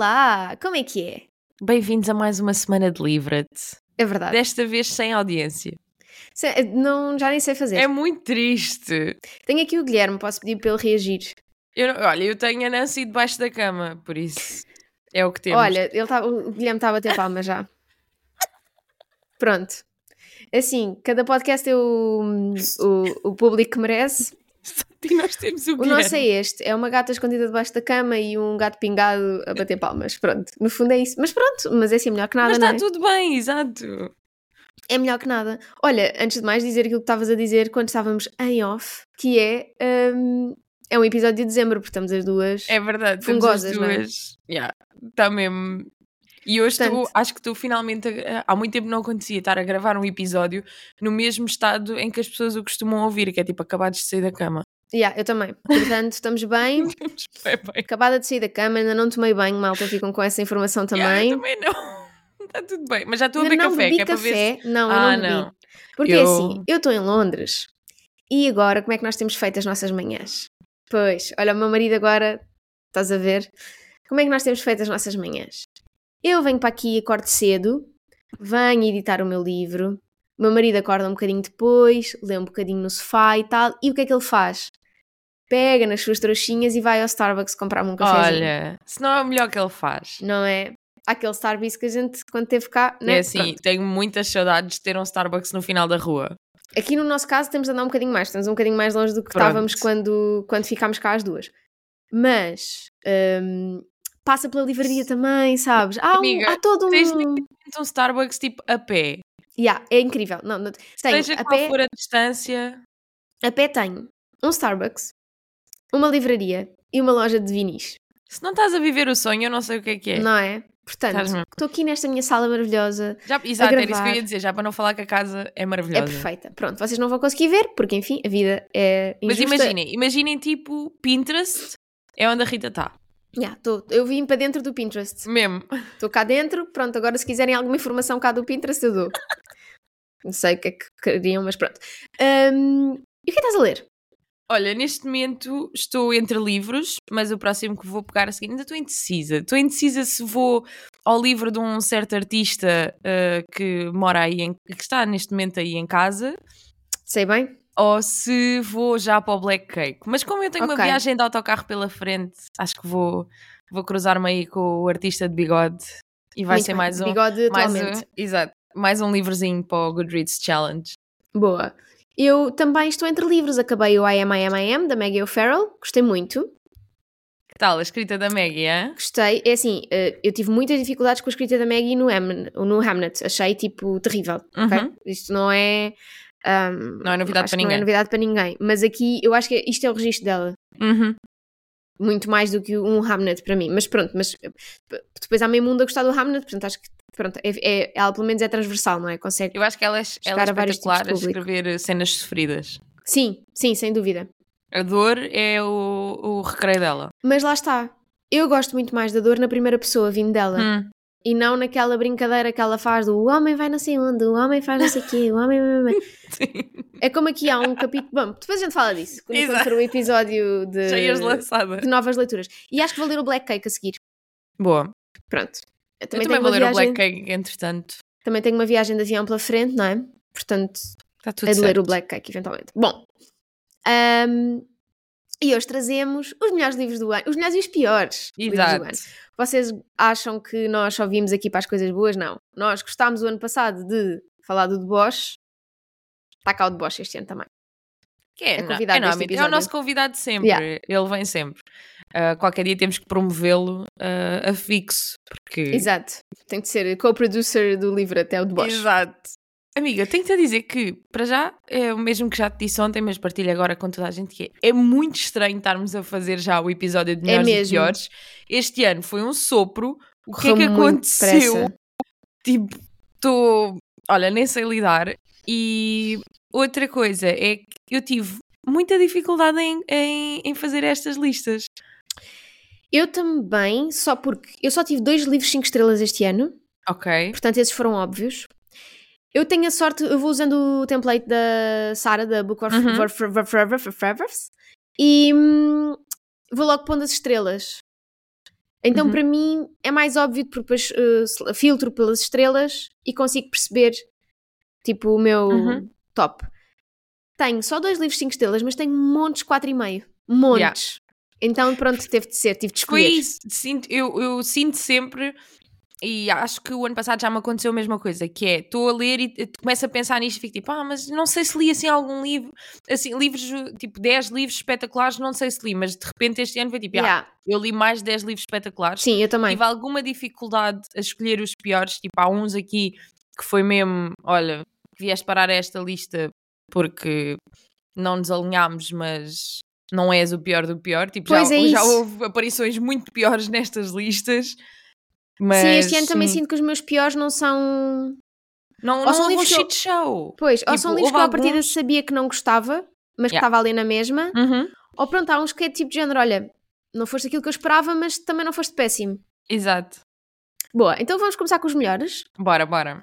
Olá, como é que é? Bem-vindos a mais uma semana de Livra-te. É verdade. Desta vez sem audiência. Se- Não, já nem sei fazer. É muito triste. Tenho aqui o Guilherme, posso pedir para ele reagir. Eu, não- olha, eu tenho a Nancy debaixo da cama, por isso é o que temos. Olha, ele tá, o Guilherme está a bater palma já. Pronto. Assim, cada podcast é o, o, o público que merece. E nós temos o O nosso é este: é uma gata escondida debaixo da cama e um gato pingado a bater palmas. Pronto, no fundo é isso. Mas pronto, mas é assim melhor que nada, Mas está é? tudo bem, exato. É melhor que nada. Olha, antes de mais dizer aquilo que estavas a dizer quando estávamos em off, que é. hum, é um episódio de dezembro, porque estamos as duas. É verdade, temos as Fungosas, não é? duas. Yeah, Está mesmo. E hoje tu, Portanto- acho que tu finalmente, eh, há muito tempo não acontecia estar a gravar um episódio no mesmo estado em que as pessoas o costumam ouvir, que é tipo acabados de sair da cama. Yeah, eu também. Portanto, estamos bem. Estamos bem, bem. Acabada de sair da cama, ainda não tomei banho, malta, ficam com essa informação também. Yeah, eu também não. Está tudo bem, mas já estou a beber não café, bebi que é para ver se... café. Não, eu Ah, não bebi. não. Porque Eu- assim, eu estou em Londres e agora como é que nós temos feito as nossas manhãs? Pois, olha, o meu marido agora, estás a ver? Como é que nós temos feito as nossas manhãs? Eu venho para aqui, acordo cedo, venho editar o meu livro, o meu marido acorda um bocadinho depois, lê um bocadinho no sofá e tal, e o que é que ele faz? Pega nas suas trouxinhas e vai ao Starbucks comprar-me um cafezinho. Olha, se não é o melhor que ele faz. Não é? Aquele Starbucks que a gente, quando teve cá, né? É assim, Pronto. tenho muitas saudades de ter um Starbucks no final da rua. Aqui no nosso caso temos de andar um bocadinho mais, estamos um bocadinho mais longe do que Pronto. estávamos quando, quando ficámos cá as duas. Mas hum, passa pela livraria também, sabes? Há, um- Amiga, há todo um. tens Um Starbucks tipo a pé. Yeah, é incrível. Não, não, tenho, Seja a, qual pé, for a distância. a pé tenho um Starbucks, uma livraria e uma loja de vinis, Se não estás a viver o sonho, eu não sei o que é que é. não é? Portanto, estou aqui nesta minha sala maravilhosa, Já, exato, era isso que eu ia dizer, já para não falar que a casa é é maravilhosa. perfeita. Pronto, vocês não vão conseguir ver, porque enfim, a vida é Mas injusta. imaginem, imaginem tipo Pinterest é onde a Rita está. Yeah, tô- eu vim para dentro do Pinterest. Mesmo. Estou cá dentro, pronto, agora se quiserem alguma informação cá do Pinterest eu dou. Não sei o que é que queriam, mas pronto. Hum, e o que é que estás a ler? Olha, neste momento estou entre livros, mas o próximo que vou pegar a seguir, ainda estou indecisa. Estou indecisa se vou ao livro de um certo artista eh, que mora aí, em- que está neste momento aí em casa, Sei bem? Ou se vou já para o Black Cake. Mas como eu tenho uma Ok. viagem de autocarro pela frente, acho que vou, vou cruzar-me aí com o artista de bigode e vai Muito ser bem. mais um, Bigode mais atualmente. um, exato, mais um livrozinho para o Goodreads Challenge. Boa. Eu também estou entre livros. Acabei o I Am, I Am, I Am, da Maggie O'Farrell. Gostei muito. Que tal a escrita da Maggie, hein? Gostei. É assim, eh, eu tive muitas dificuldades com a escrita da Maggie no, Ham, no Hamnet. Achei, tipo, terrível. Uhum. Isto não é... hum, Não é novidade para que Não é ninguém. novidade para ninguém. Mas aqui, eu acho que isto é o registro dela. Uhum. muito mais do que um Hamnet para mim. Mas pronto, mas eh, depois há meio mundo a gostar do Hamnet, portanto acho que pronto, é, é- ela pelo menos é transversal, não é? Consegue. Eu acho que ela é, ela é espetacular a escrever cenas sofridas. Sim, sim, sem dúvida. A dor é o, o recreio dela. Mas lá está. Eu gosto muito mais da dor na primeira pessoa, vindo dela. Hum. E não naquela brincadeira que ela faz do o homem vai não sei onde, o homem faz não sei o quê, o homem. Sim. É como aqui há um capítulo. Bom, depois a gente fala disso. Quando Exato. for o episódio de, Cheias lançadas. de novas leituras. E acho que vou ler o Black Cake a seguir. Boa. Pronto. Eu Eu também, também tenho vou ler o viagem, Black Cake, entretanto. também tenho uma viagem de avião pela frente, não é? Portanto, Está tudo é de certo. ler o Black Cake, eventualmente. Bom, ahm, e hoje trazemos os melhores livros do ano, os melhores e os piores livros do ano. Exato. Vocês acham que nós só vimos aqui para as coisas boas? Não. Nós gostámos o ano passado de falar do deboche. Está cá o deboche este ano também. Que é, É convidado é, é o nosso convidado sempre. Yeah. Ele vem sempre. Ah, qualquer dia temos que promovê-lo ah, a fixo. Porque... Exato. Tem de ser co-producer do livro até o deboche. Exato. Amiga, tenho-te a dizer que, para já, é o mesmo que já te disse ontem, mas partilho agora com toda a gente, que é, é muito estranho estarmos a fazer já o episódio de melhores e É mesmo. piores. Este ano foi um sopro. O que é que aconteceu? depressa. Tipo, estou... Olha, nem sei lidar. E outra coisa é que eu tive muita dificuldade em, em, em fazer estas listas. Eu também, só porque eu só tive dois livros 5 estrelas este ano, Ok. portanto esses foram óbvios. Eu tenho a sorte, eu vou usando o template da Sara, da Book of Uhum. for- for- for- for- for- Forevers, e hum, vou logo pondo as estrelas. Então, Uhum. para mim, é mais óbvio porque depois uh, filtro pelas estrelas e consigo perceber, tipo, o meu Uhum. top. Tenho só dois livros 5 estrelas, mas tenho montes 4,5. Montes. Então, pronto, teve de ser, tive de Foi escolher. isso. Sinto, eu, eu sinto sempre, e acho que o ano passado já me aconteceu a mesma coisa, que é, estou a ler e começo a pensar nisto e fico tipo, ah, mas não sei se li assim algum livro, assim, livros, tipo 10 livros espetaculares, não sei se li, mas de repente este ano foi tipo, ah, Yeah. eu li mais de 10 livros espetaculares. Sim, eu também. Tive alguma dificuldade a escolher os piores, tipo, há uns aqui que foi mesmo, olha, vieste parar a esta lista porque não nos alinhámos, mas não és o pior do pior. Tipo, já, Pois é já isso. houve aparições muito piores nestas listas. Mas, Sim, este ano também sim, sinto que os meus piores não são. Não, ou não são livros que eu- shit show. Pois, ou Tipo, são livros que eu à partida alguns- sabia que não gostava, mas que Yeah. estava ali na mesma. Uhum, Ou pronto, há uns que é tipo de género: olha, não foste aquilo que eu esperava, mas também não foste péssimo. Exato. Boa, então vamos começar com os melhores. Bora, bora.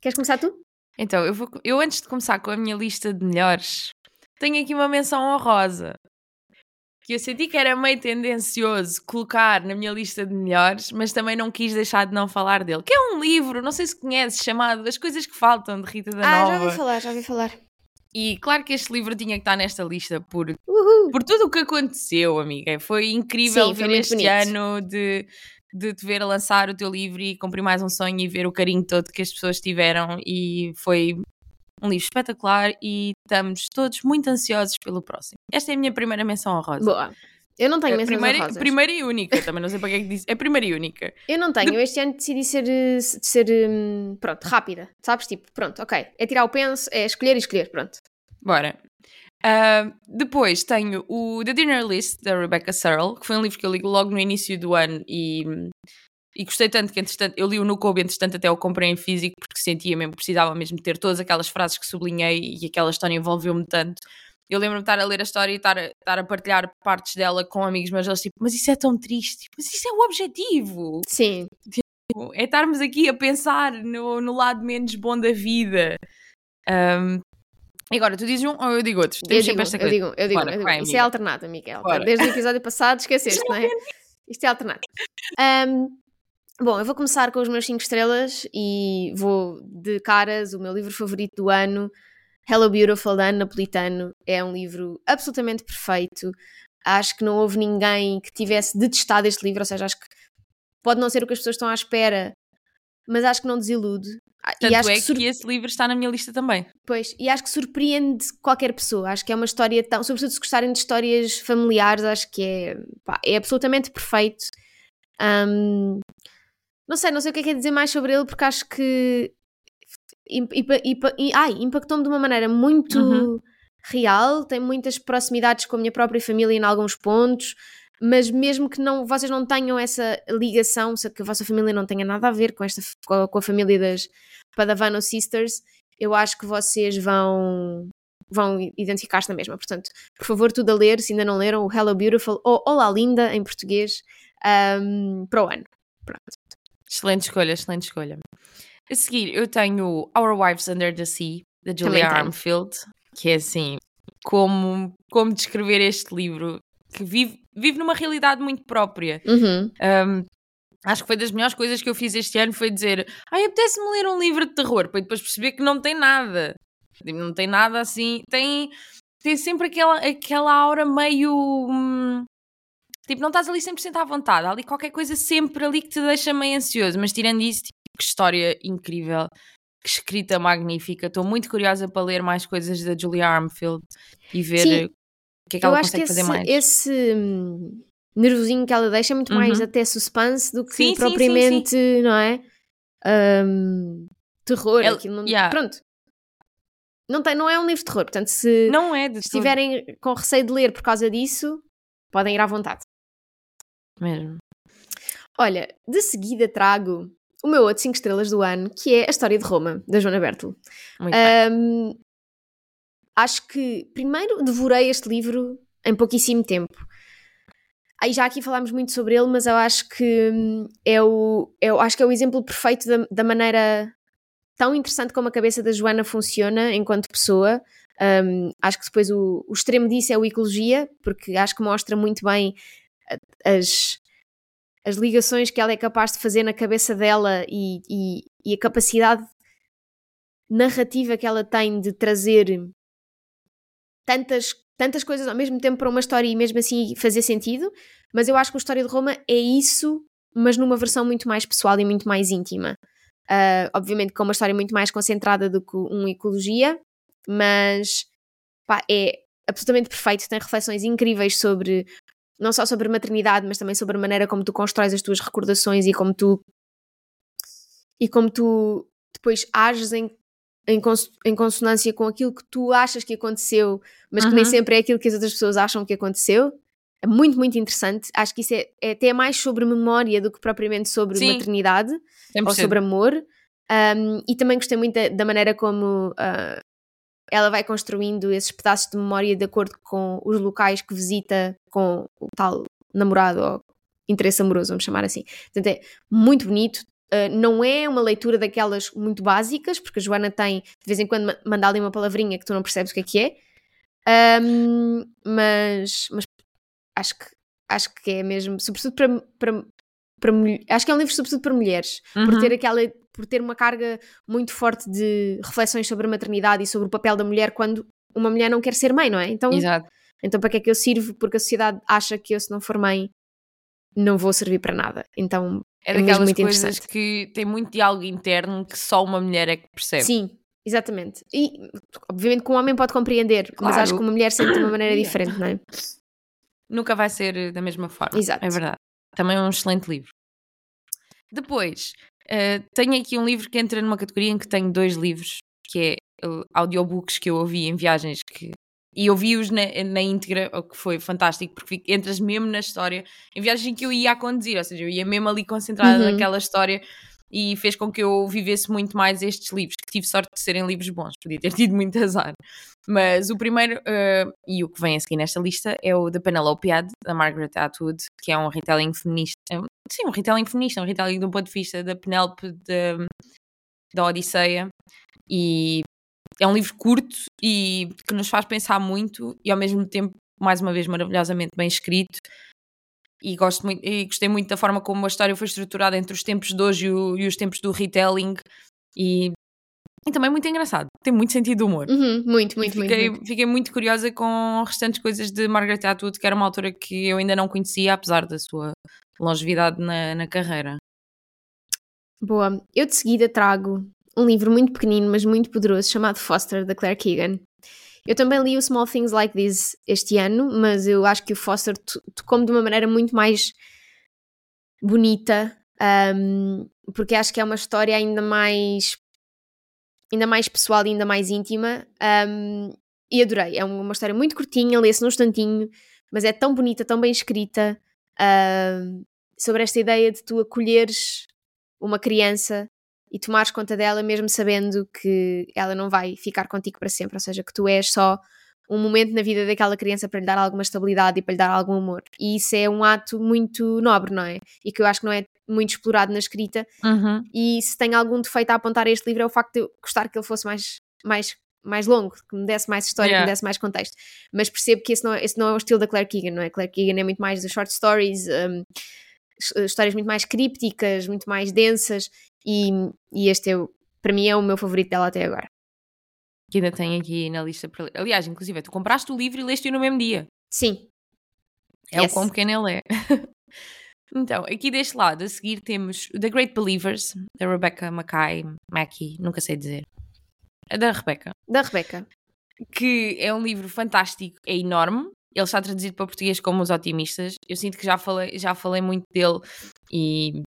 Queres começar tu? Então, eu, vou, eu antes de começar com a minha lista de melhores, tenho aqui uma menção honrosa. Que eu senti que era meio tendencioso colocar na minha lista de melhores, mas também não quis deixar de não falar dele. Que é um livro, não sei se conheces, chamado As Coisas que Faltam, de Rita da ah, já Nova. ouvi falar, já ouvi falar. E claro que este livro tinha que estar nesta lista por, Uhul! por tudo o que aconteceu, amiga. Foi incrível Sim, foi ver muito este bonito. ano de, de te ver lançar o teu livro e cumprir mais um sonho e ver o carinho todo que as pessoas tiveram. E foi um livro espetacular e estamos todos muito ansiosos pelo próximo. Esta é a minha primeira menção honrosa. Boa. Eu não tenho A menções primeira, honrosas. primeira e única, também não sei para que é que disse. É primeira e única. Eu não tenho. Eu este ano decidi ser, eh, ser hum, pronto, rápida. Sabes? Tipo, pronto, ok. É tirar o penso, é escolher e escolher, pronto. Bora. Ah, depois tenho o The Dinner List, da Rebecca Searle, que foi um livro que eu li logo no início do ano e, e gostei tanto que, entretanto, eu li o no Kobe, entretanto, até o comprei em físico porque sentia mesmo precisava mesmo ter todas aquelas frases que sublinhei e aquela história envolveu-me tanto. Eu lembro-me de estar a ler a história e estar a, estar a partilhar partes dela com amigos meus, eles tipo, mas isso é tão triste, mas isso é o objetivo, Sim. é estarmos aqui a pensar no, no lado menos bom da vida. Um, agora, tu dizes um ou eu digo outro? Eu digo, esta eu digo, eu digo, Bora, eu digo. vai, Isso é alternado, Miguel. Bora. Desde o episódio passado esqueceste, não é? Isto é alternado. Ahm, bom, eu vou começar com os meus 5 estrelas e vou de caras. O meu livro favorito do ano, Hello Beautiful, da Ana Napolitano. É um livro absolutamente perfeito. Acho que não houve ninguém que tivesse detestado este livro, ou seja, acho que pode não ser o que as pessoas estão à espera, mas acho que não desilude. Ah, Tanto e acho é que, que, sur- esse livro está na minha lista também. Pois, e acho que surpreende qualquer pessoa. Acho que é uma história tão. Sobretudo se gostarem de histórias familiares, acho que é. pá, é absolutamente perfeito. Ahm, não sei, não sei o que é que é dizer mais sobre ele, porque acho que. ai, impactou-me de uma maneira muito Uhum. real. Tem muitas proximidades com a minha própria família em alguns pontos. Mas mesmo que não, vocês não tenham essa ligação, que a vossa família não tenha nada a ver com, esta, com a- família das Padavano Sisters, eu acho que vocês vão vão identificar-se na mesma. Portanto, por favor, tudo a ler, se ainda não leram, o Hello Beautiful ou Olá Linda em português ahm, para o ano. Pronto. Excelente escolha, excelente escolha. A seguir, eu tenho Our Wives Under the Sea, da Julia. Armfield, que é assim, como, como descrever este livro, que vive, vive numa realidade muito própria. Uhum. Um, acho que foi das melhores coisas que eu fiz este ano foi dizer ai, apetece-me ler um livro de terror para depois perceber que não tem nada Tipo, não tem nada assim tem, tem sempre aquela, aquela aura meio hum, tipo, não estás ali 100% à vontade há ali qualquer coisa sempre ali que te deixa meio ansioso mas tirando isso, tipo, que história incrível que escrita magnífica estou muito curiosa para ler mais coisas da Julia Armfield e ver Sim. o que é que Eu ela acho que consegue fazer esse, mais esse hum, nervosinho que ela deixa é muito mais Uhum. até suspense do que Sim, sim, sim, propriamente, não é? Ahm, terror. Aquilo não- yeah. Pronto. Não, tem, não é um livro de terror, portanto, se não é todo estiverem com receio de ler por causa disso, podem ir à vontade. Mesmo Olha, de seguida trago o meu outro 5 estrelas do ano, que é a história de Roma, da Joana Bertel. muito. Ahm, acho que primeiro devorei este livro em pouquíssimo tempo. Aí já aqui falámos muito sobre ele, mas eu acho que hum, é o, eu acho que é o exemplo perfeito da, da maneira tão interessante como a cabeça da Joana funciona enquanto pessoa. Hum, acho que depois o, o extremo disso é o Ecologia, porque acho que mostra muito bem as, as ligações que ela é capaz de fazer na cabeça dela e, e, e a capacidade narrativa que ela tem de trazer tantas, tantas coisas ao mesmo tempo para uma história e mesmo assim fazer sentido, mas eu acho que a história de Roma é isso, mas numa versão muito mais pessoal e muito mais íntima. Uh, obviamente com uma história muito mais concentrada do que um Ecologia, mas pá, é absolutamente perfeito, tem reflexões incríveis sobre não só sobre maternidade, mas também sobre a maneira como tu constróis as tuas recordações e como tu e como tu depois ages em, em, cons, em consonância com aquilo que tu achas que aconteceu, mas uhum. que nem sempre é aquilo que as outras pessoas acham que aconteceu. É muito, muito interessante. Acho que isso é, é até mais sobre memória do que propriamente sobre Sim. maternidade 100%. ou sobre amor. Um, e também gostei muito da, da maneira como uh, ela vai construindo esses pedaços de memória de acordo com os locais que visita com o tal namorado ou interesse amoroso, vamos chamar assim. Portanto, é muito bonito. Uh, não é uma leitura daquelas muito básicas, porque a Joana tem de vez em quando manda ali uma palavrinha que tu não percebes o que é que é, um, mas, mas acho que acho que é mesmo, sobretudo para, para, para acho que é um livro sobretudo para mulheres, uhum. por ter aquela por ter uma carga muito forte de reflexões sobre a maternidade e sobre o papel da mulher quando uma mulher não quer ser mãe, não é? Então, Exato. então para que é que eu sirvo? Porque a sociedade acha que eu se não for mãe não vou servir para nada. Então é, é daquelas muito coisas que tem muito diálogo interno que só uma mulher é que percebe. Sim, exatamente. E obviamente que um homem pode compreender, claro. mas acho que uma mulher sente de uma maneira diferente, não é? Nunca vai ser da mesma forma. Exato. É verdade. Também é um excelente livro. Depois, uh, tenho aqui um livro que entra numa categoria em que tenho dois livros, que é uh, audiobooks que eu ouvi em viagens que e ouvi-os na, na íntegra, o que foi fantástico, porque entras mesmo na história, em viagens em que eu ia a conduzir, ou seja, eu ia mesmo ali concentrada uhum. naquela história e fez com que eu vivesse muito mais estes livros, tive sorte de serem livros bons, podia ter tido muito azar. Mas o primeiro, uh, e o que vem a seguir nesta lista, é o The Penelope Ad, da Margaret Atwood, que é um retelling feminista. Sim, um retelling feminista, um retelling do ponto de vista da Penelope de, da Odisseia. E é um livro curto e que nos faz pensar muito e ao mesmo tempo, mais uma vez, maravilhosamente bem escrito e gosto muito e gostei muito da forma como a história foi estruturada entre os tempos de hoje e, o, e os tempos do retelling e, e, também muito engraçado, tem muito sentido de humor. Uhum, muito, muito, fiquei, muito, Fiquei muito curiosa com restantes coisas de Margaret Atwood, que era uma autora que eu ainda não conhecia, apesar da sua longevidade na, na carreira. Boa, eu de seguida trago um livro muito pequenino, mas muito poderoso, chamado Foster, da Claire Keegan. Eu também li o Small Things Like This este ano, mas eu acho que o Foster tocou-me de uma maneira muito mais bonita, um, porque acho que é uma história ainda mais ainda mais pessoal e ainda mais íntima um, e adorei, é uma história muito curtinha, lê-se num instantinho mas é tão bonita, tão bem escrita sobre esta ideia de tu acolheres uma criança e tomares conta dela mesmo sabendo que ela não vai ficar contigo para sempre, ou seja, que tu és só um momento na vida daquela criança para lhe dar alguma estabilidade e para lhe dar algum amor. E isso é um ato muito nobre, não é? E que eu acho que não é muito explorado na escrita. Uhum. E se tem algum defeito a apontar a este livro é o facto de eu gostar que ele fosse mais, mais, mais longo, que me desse mais história, yeah. que me desse mais contexto. Mas percebo que esse não, é, esse não é o estilo da Claire Keegan, não é? Claire Keegan é muito mais das short stories. Um, histórias muito mais crípticas, muito mais densas, e, e este é, para mim é o meu favorito dela até agora. Que ainda tem aqui na lista para ler. Aliás, inclusive, tu compraste o livro e leste-o no mesmo dia. Sim. É yes. o quão pequeno ele é. então, aqui deste lado, a seguir temos The Great Believers, da Rebecca Mackay, Mackey, nunca sei dizer. É da Rebecca. Da Rebecca. Que é um livro fantástico, é enorme, ele está traduzido para português como Os Otimistas. Eu sinto que já falei, já falei muito dele e,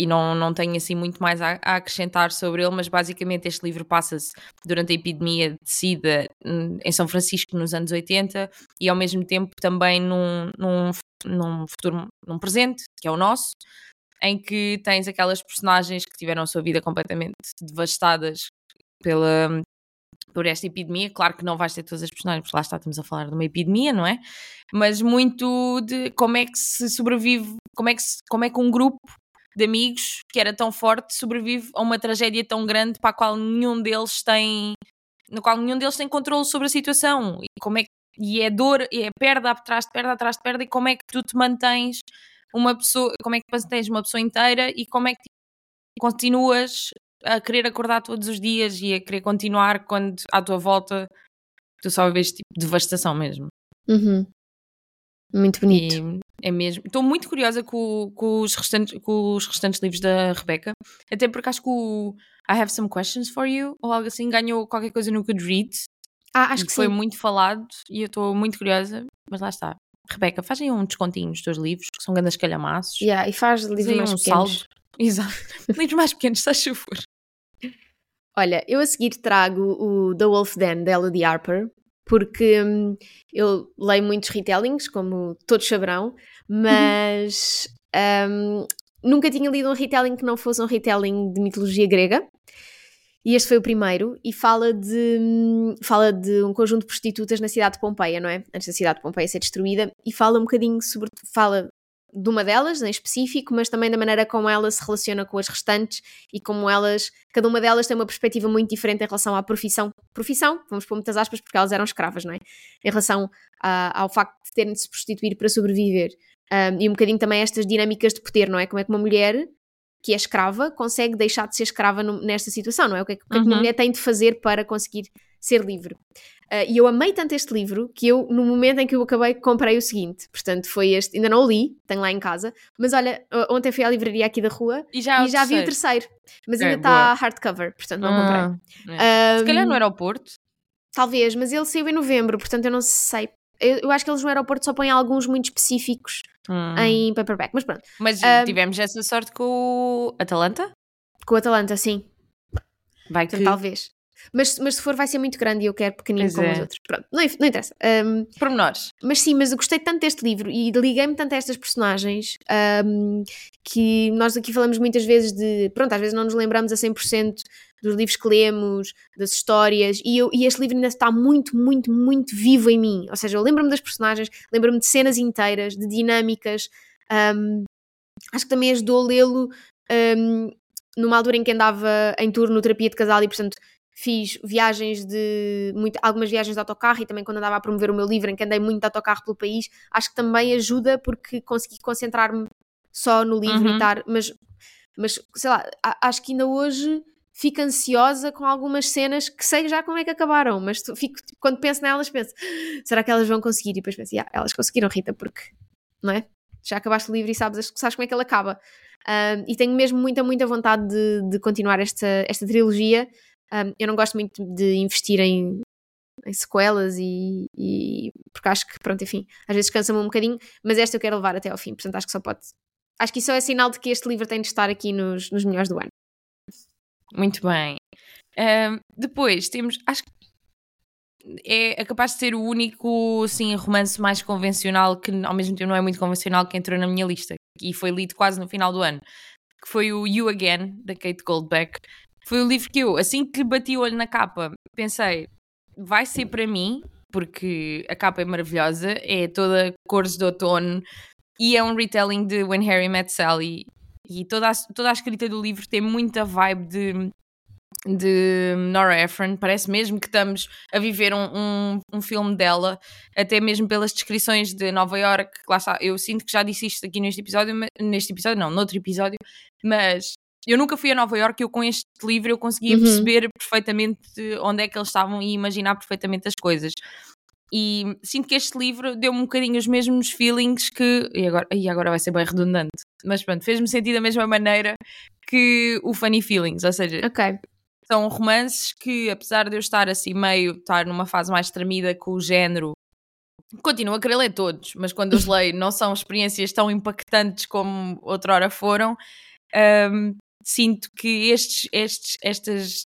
e não, não tenho assim muito mais a, a acrescentar sobre ele, mas basicamente este livro passa-se durante a epidemia de SIDA hum, em São Francisco nos anos 80 e ao mesmo tempo também num, num, num futuro, num presente, que é o nosso, em que tens aquelas personagens que tiveram a sua vida completamente devastadas pela, por esta epidemia. Claro que não vais ter todas as personagens, porque lá está, estamos a falar de uma epidemia, não é? Mas muito de como é que se sobrevive, como é que, se, como é que um grupo de amigos que era tão forte sobrevive a uma tragédia tão grande para a qual nenhum deles tem no qual nenhum deles tem controle sobre a situação e como é que, e é dor, e é perda atrás de perda atrás de perda e como é que tu te mantens uma pessoa, como é que tens uma pessoa inteira e como é que continuas a querer acordar todos os dias e a querer continuar quando à tua volta tu só vês tipo devastação mesmo. Uhum. Muito bonito. E é mesmo. Estou muito curiosa com, com, os restantes, com os restantes livros da Rebecca, até porque acho que o I Have Some Questions for You, ou algo assim, ganhou qualquer coisa no Goodreads. Ah, acho que foi sim. muito falado e eu estou muito curiosa, mas lá está. Rebeca, faz aí um descontinho nos teus livros, que são grandes calhamaços. Yeah, e faz livros mais um pequenos. saldo. Exato. livros mais pequenos, a favor. Olha, eu a seguir trago o The Wolf Den, da Elodie Harper, porque hum, eu leio muitos retellings, como todos saberão, mas hum, nunca tinha lido um retelling que não fosse um retelling de mitologia grega. E este foi o primeiro, e fala de, hum, fala de um conjunto de prostitutas na cidade de Pompeia, não é? Antes da cidade de Pompeia ser destruída, e fala um bocadinho sobre. fala de uma delas em específico, mas também da maneira como ela se relaciona com as restantes e como elas, cada uma delas tem uma perspectiva muito diferente em relação à profissão. Profissão, vamos pôr muitas aspas, porque elas eram escravas, não é? Em relação a, ao facto de terem de se prostituir para sobreviver. Um, e um bocadinho também estas dinâmicas de poder, não é? Como é que uma mulher que é escrava consegue deixar de ser escrava no, nesta situação, não é? O que é, que, uhum. é que uma mulher tem de fazer para conseguir ser livre? Uh, e eu amei tanto este livro que eu, no momento em que eu acabei, comprei o seguinte. Portanto, foi este. Ainda não o li, tenho lá em casa. Mas olha, ontem fui à livraria aqui da rua e já, e já vi o terceiro. Mas é, ainda está hardcover, portanto não ah, comprei. É. Um, Se calhar no aeroporto. Talvez, mas ele saiu em novembro, portanto eu não sei. Eu, eu acho que eles no aeroporto só põem alguns muito específicos hum. em paperback, mas pronto. Mas um, tivemos essa sorte com o Atalanta? Com o Atalanta, sim. Vai que... Então, talvez. Mas, mas se for vai ser muito grande e eu quero pequenino Pois como é. os outros. Pronto, não, não interessa. Um, Pormenores. mas sim, mas eu gostei tanto deste livro e liguei-me tanto a estas personagens um, que nós aqui falamos muitas vezes de. Pronto, às vezes não nos lembramos a 100% dos livros que lemos, das histórias, e, eu, e este livro ainda está muito, muito, muito vivo em mim. Ou seja, eu lembro-me das personagens, lembro-me de cenas inteiras, de dinâmicas. um, acho que também ajudou a lê-lo um, numa altura em que andava em turno no terapia de casal e, portanto, fiz viagens de muito, algumas viagens de autocarro e também quando andava a promover o meu livro em que andei muito de autocarro pelo país, acho que também ajuda porque consegui concentrar-me só no livro Uhum. e estar, mas, mas sei lá, acho que ainda hoje fico ansiosa com algumas cenas que sei já como é que acabaram, mas fico, tipo, quando penso nelas penso, será que elas vão conseguir? E depois penso, "Ya, elas conseguiram Rita, porque, não é? Já acabaste o livro e sabes, sabes como é que ele acaba. Um, e tenho mesmo muita, muita vontade de, de continuar esta, esta trilogia. Um, eu não gosto muito de investir em, em sequelas e, e- porque acho que, pronto, enfim, às vezes cansa-me um bocadinho, mas esta eu quero levar até ao fim, portanto acho que só pode. Acho que isso é sinal de que este livro tem de estar aqui nos, nos melhores do ano. Muito bem. Ahm, depois temos, acho que é, é capaz de ser o único assim, romance mais convencional que ao mesmo tempo não é muito convencional que entrou na minha lista e foi lido quase no final do ano, que foi o You Again, da Kate Goldbeck. Foi o livro que eu, assim que bati o olho na capa, pensei, vai ser para mim, porque a capa é maravilhosa, é toda cores de outono e é um retelling de When Harry Met Sally e toda a, toda a escrita do livro tem muita vibe de, de Nora Ephron. Parece mesmo que estamos a viver um, um, um filme dela, até mesmo pelas descrições de Nova York. Lá está, eu sinto que já disse isto aqui neste episódio, neste episódio, não, noutro episódio, mas eu nunca fui a Nova York e eu com este livro eu conseguia Uhum. perceber perfeitamente onde é que eles estavam e imaginar perfeitamente as coisas. E sinto que este livro deu-me um bocadinho os mesmos feelings que. E agora, e agora vai ser bem redundante. Mas pronto, fez-me sentir da mesma maneira que o Funny Feelings. Ou seja, Ok. são romances que, apesar de eu estar assim meio, estar numa fase mais tremida com o género, continuo a querer ler todos, mas quando os leio não são experiências tão impactantes como outrora foram. Ahm, sinto que estes, estes, estas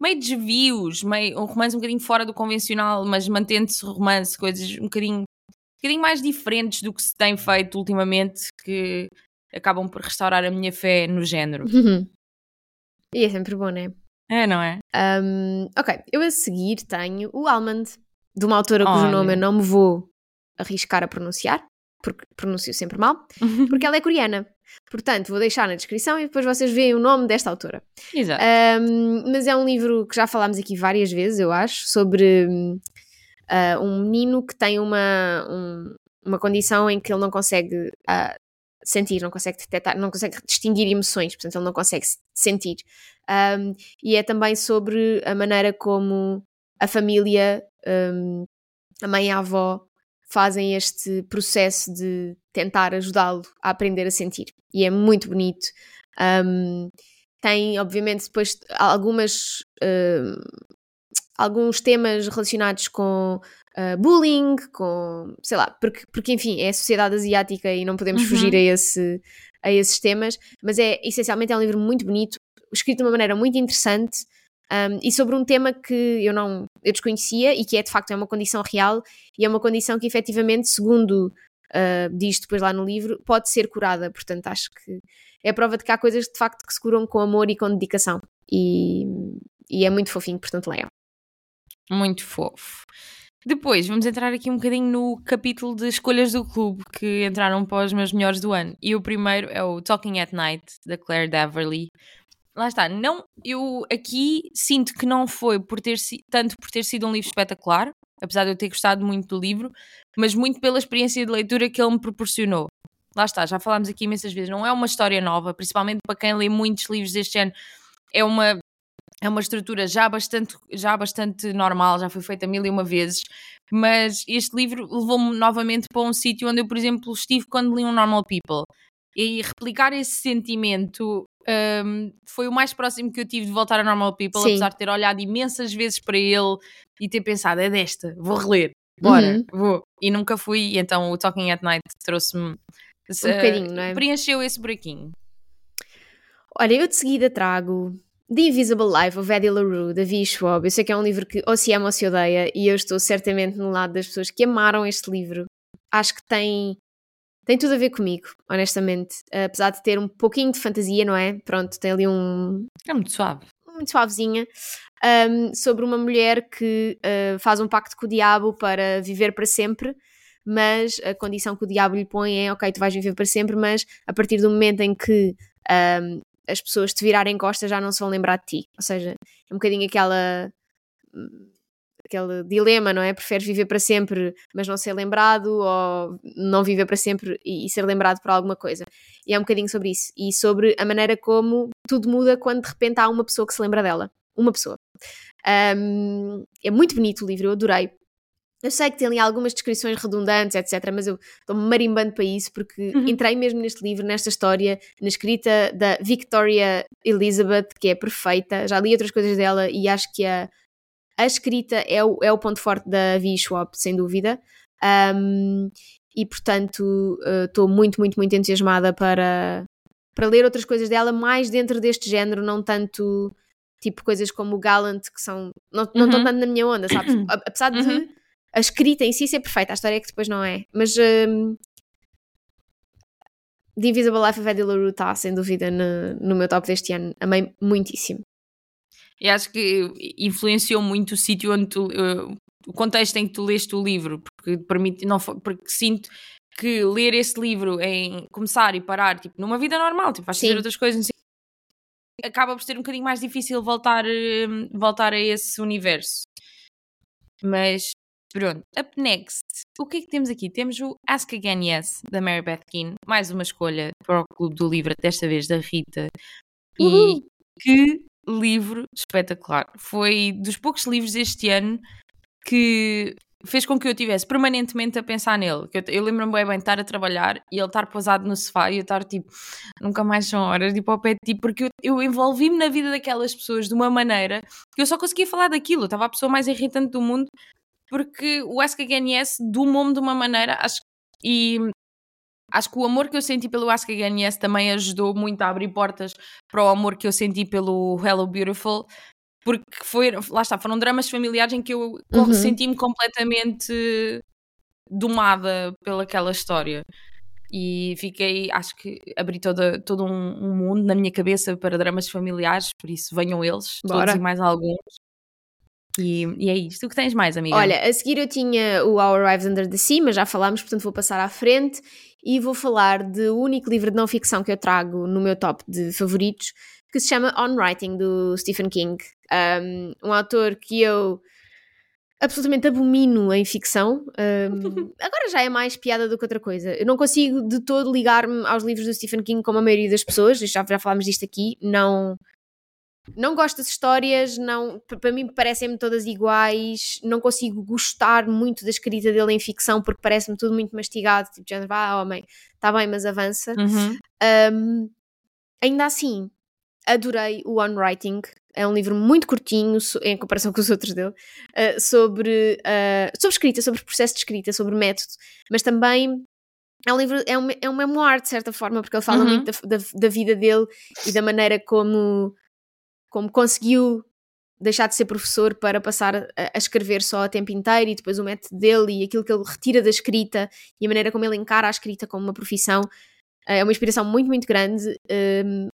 meio desvios, meio, um romance um bocadinho fora do convencional, mas mantendo-se romance, coisas um bocadinho, um bocadinho mais diferentes do que se tem feito ultimamente, que acabam por restaurar a minha fé no género. e é sempre bom, né? É, não é? Um, ok, eu a seguir tenho o Almond, de uma autora cujo Olha. nome eu não me vou arriscar a pronunciar, porque pronuncio sempre mal, porque ela é coreana. Portanto, vou deixar na descrição e depois vocês veem o nome desta autora. Exato. Um, mas é um livro que já falámos aqui várias vezes, eu acho, sobre ah, um menino que tem uma, um- uma condição em que ele não consegue ah, sentir, não consegue detectar, não consegue distinguir emoções, portanto ele não consegue sentir. Um, e é também sobre a maneira como a família, um, a mãe e a avó fazem este processo de tentar ajudá-lo a aprender a sentir. E é muito bonito. Um, tem, obviamente, depois algumas. Uh, alguns temas relacionados com uh, bullying, com. sei lá, porque, porque enfim, é a sociedade asiática e não podemos uhum. fugir a, esse, a esses temas, mas é essencialmente é um livro muito bonito, escrito de uma maneira muito interessante. Um, e sobre um tema que eu não eu desconhecia e que é de facto é uma condição real e é uma condição que efetivamente, segundo uh, diz depois lá no livro, pode ser curada. Portanto, acho que é a prova de que há coisas de facto que se curam com amor e com dedicação. E, e é muito fofinho, portanto, leiam. Muito fofo. Depois, vamos entrar aqui um bocadinho no capítulo de escolhas do clube que entraram para os meus melhores do ano. E o primeiro é o Talking at Night, da Claire Deverly. Lá está, não, eu aqui sinto que não foi por ter tanto por ter sido um livro espetacular, apesar de eu ter gostado muito do livro, mas muito pela experiência de leitura que ele me proporcionou lá está, já falámos aqui imensas vezes, não é uma história nova, principalmente para quem lê muitos livros deste ano, é uma, é uma estrutura já bastante, já bastante normal, já foi feita mil e uma vezes, mas este livro levou-me novamente para um sítio onde eu, por exemplo, estive quando li um Normal People. E replicar esse sentimento um, foi o mais próximo que eu tive de voltar a Normal People, Sim. apesar de ter olhado imensas vezes para ele e ter pensado, é desta, vou reler, bora, uhum. vou. E nunca fui, e então o Talking at Night trouxe-me um bocadinho, não é? Preencheu esse buraquinho. Olha, eu de seguida trago The Invisible Life of Eddie LaRue, da V. Schwab. Eu sei que é um livro que ou se ama ou se odeia, e eu estou certamente no lado das pessoas que amaram este livro. Acho que tem, tem tudo a ver comigo, honestamente. Apesar de ter um pouquinho de fantasia, não é? Pronto, tem ali um. É muito suave. Muito suavezinha. Um, sobre uma mulher que uh, faz um pacto com o diabo para viver para sempre mas a condição que o diabo lhe põe é: ok, tu vais viver para sempre, mas a partir do momento em que um, as pessoas te virarem costas já não se vão lembrar de ti. Ou seja, é um bocadinho aquela. Aquele dilema, não é? Preferes viver para sempre, mas não ser lembrado, ou não viver para sempre e, e ser lembrado por alguma coisa. E é um bocadinho sobre isso. E sobre a maneira como tudo muda quando de repente há uma pessoa que se lembra dela. Uma pessoa. Um, é muito bonito o livro, eu adorei. Eu sei que tem ali algumas descrições redundantes, etc., mas eu estou-me marimbando para isso porque uhum. entrei mesmo neste livro, nesta história, na escrita da Victoria Elizabeth, que é perfeita. Já li outras coisas dela e acho que a, a escrita é o, é o ponto forte da V. Schwab, sem dúvida. Um, e portanto estou uh, muito, muito, muito entusiasmada para, para ler outras coisas dela, mais dentro deste género, não tanto tipo coisas como o Gallant, que são. não, não uhum. estão tanto na minha onda, sabes? Apesar de. Uhum a escrita em si ser perfeita, a história é que depois não é. Mas um, The Invisible Life of Eddie LaRue está sem dúvida no, no meu top deste ano. Amei muitíssimo. E acho que influenciou muito o sítio onde tu. Uh, o contexto em que tu leste o livro, porque permite, não, porque sinto que ler esse livro em começar e parar, tipo, numa vida normal, tipo, vais fazer outras coisas, acaba por ser um bocadinho mais difícil voltar, hum, voltar a esse universo. Mas Pronto, up next. O que é que temos aqui? Temos o Ask Again Yes, da Mary Beth Keane. Mais uma escolha para o Clube do Livro, desta vez da Rita. Uhul. E que livro espetacular. Foi dos poucos livros este ano que fez com que eu tivesse permanentemente a pensar nele. Eu, eu lembro-me bem, bem de estar a trabalhar e ele estar posado no sofá e eu estar tipo, nunca mais são horas, tipo ao pé de ti, porque eu, eu envolvi-me na vida daquelas pessoas de uma maneira que eu só conseguia falar daquilo. Eu estava a pessoa mais irritante do mundo porque o Ask Again Yes domou-me de uma maneira, acho, e acho que o amor que eu senti pelo Ask Again Yes também ajudou muito a abrir portas para o amor que eu senti pelo Hello Beautiful, porque foi, lá está, foram dramas familiares em que eu uhum. senti-me completamente domada pelaquela história. E fiquei, acho que abri toda, todo um, um, mundo na minha cabeça para dramas familiares, por isso venham eles, Bora. todos e mais alguns. E, e, é isto. O que tens mais, amiga? Olha, a seguir eu tinha o Our Arrives Under the Sea, mas já falámos, portanto vou passar à frente e vou falar do único livro de não ficção que eu trago no meu top de favoritos, que se chama On Writing, do Stephen King. Um, um autor que eu absolutamente abomino em ficção. Um, agora já é mais piada do que outra coisa. Eu não consigo de todo ligar-me aos livros do Stephen King como a maioria das pessoas, já, já falámos disto aqui. Não, não gosto das histórias, não, para mim parecem-me todas iguais, não consigo gostar muito da escrita dele em ficção porque parece-me tudo muito mastigado, tipo, já, ah, homem, está bem, mas avança. Uhum. Um, ainda assim, adorei o On Writing, é um livro muito curtinho em comparação com os outros dele, uh, sobre, uh, sobre escrita, sobre processo de escrita, sobre método, mas também é um livro, é um, é um memoir de certa forma, porque ele fala uhum. muito da, da, da, vida dele e da maneira como, como conseguiu deixar de ser professor para passar a, a escrever só a tempo inteiro e depois o método dele e aquilo que ele retira da escrita e a maneira como ele encara a escrita como uma profissão. Uh, é uma inspiração muito, muito grande. Um,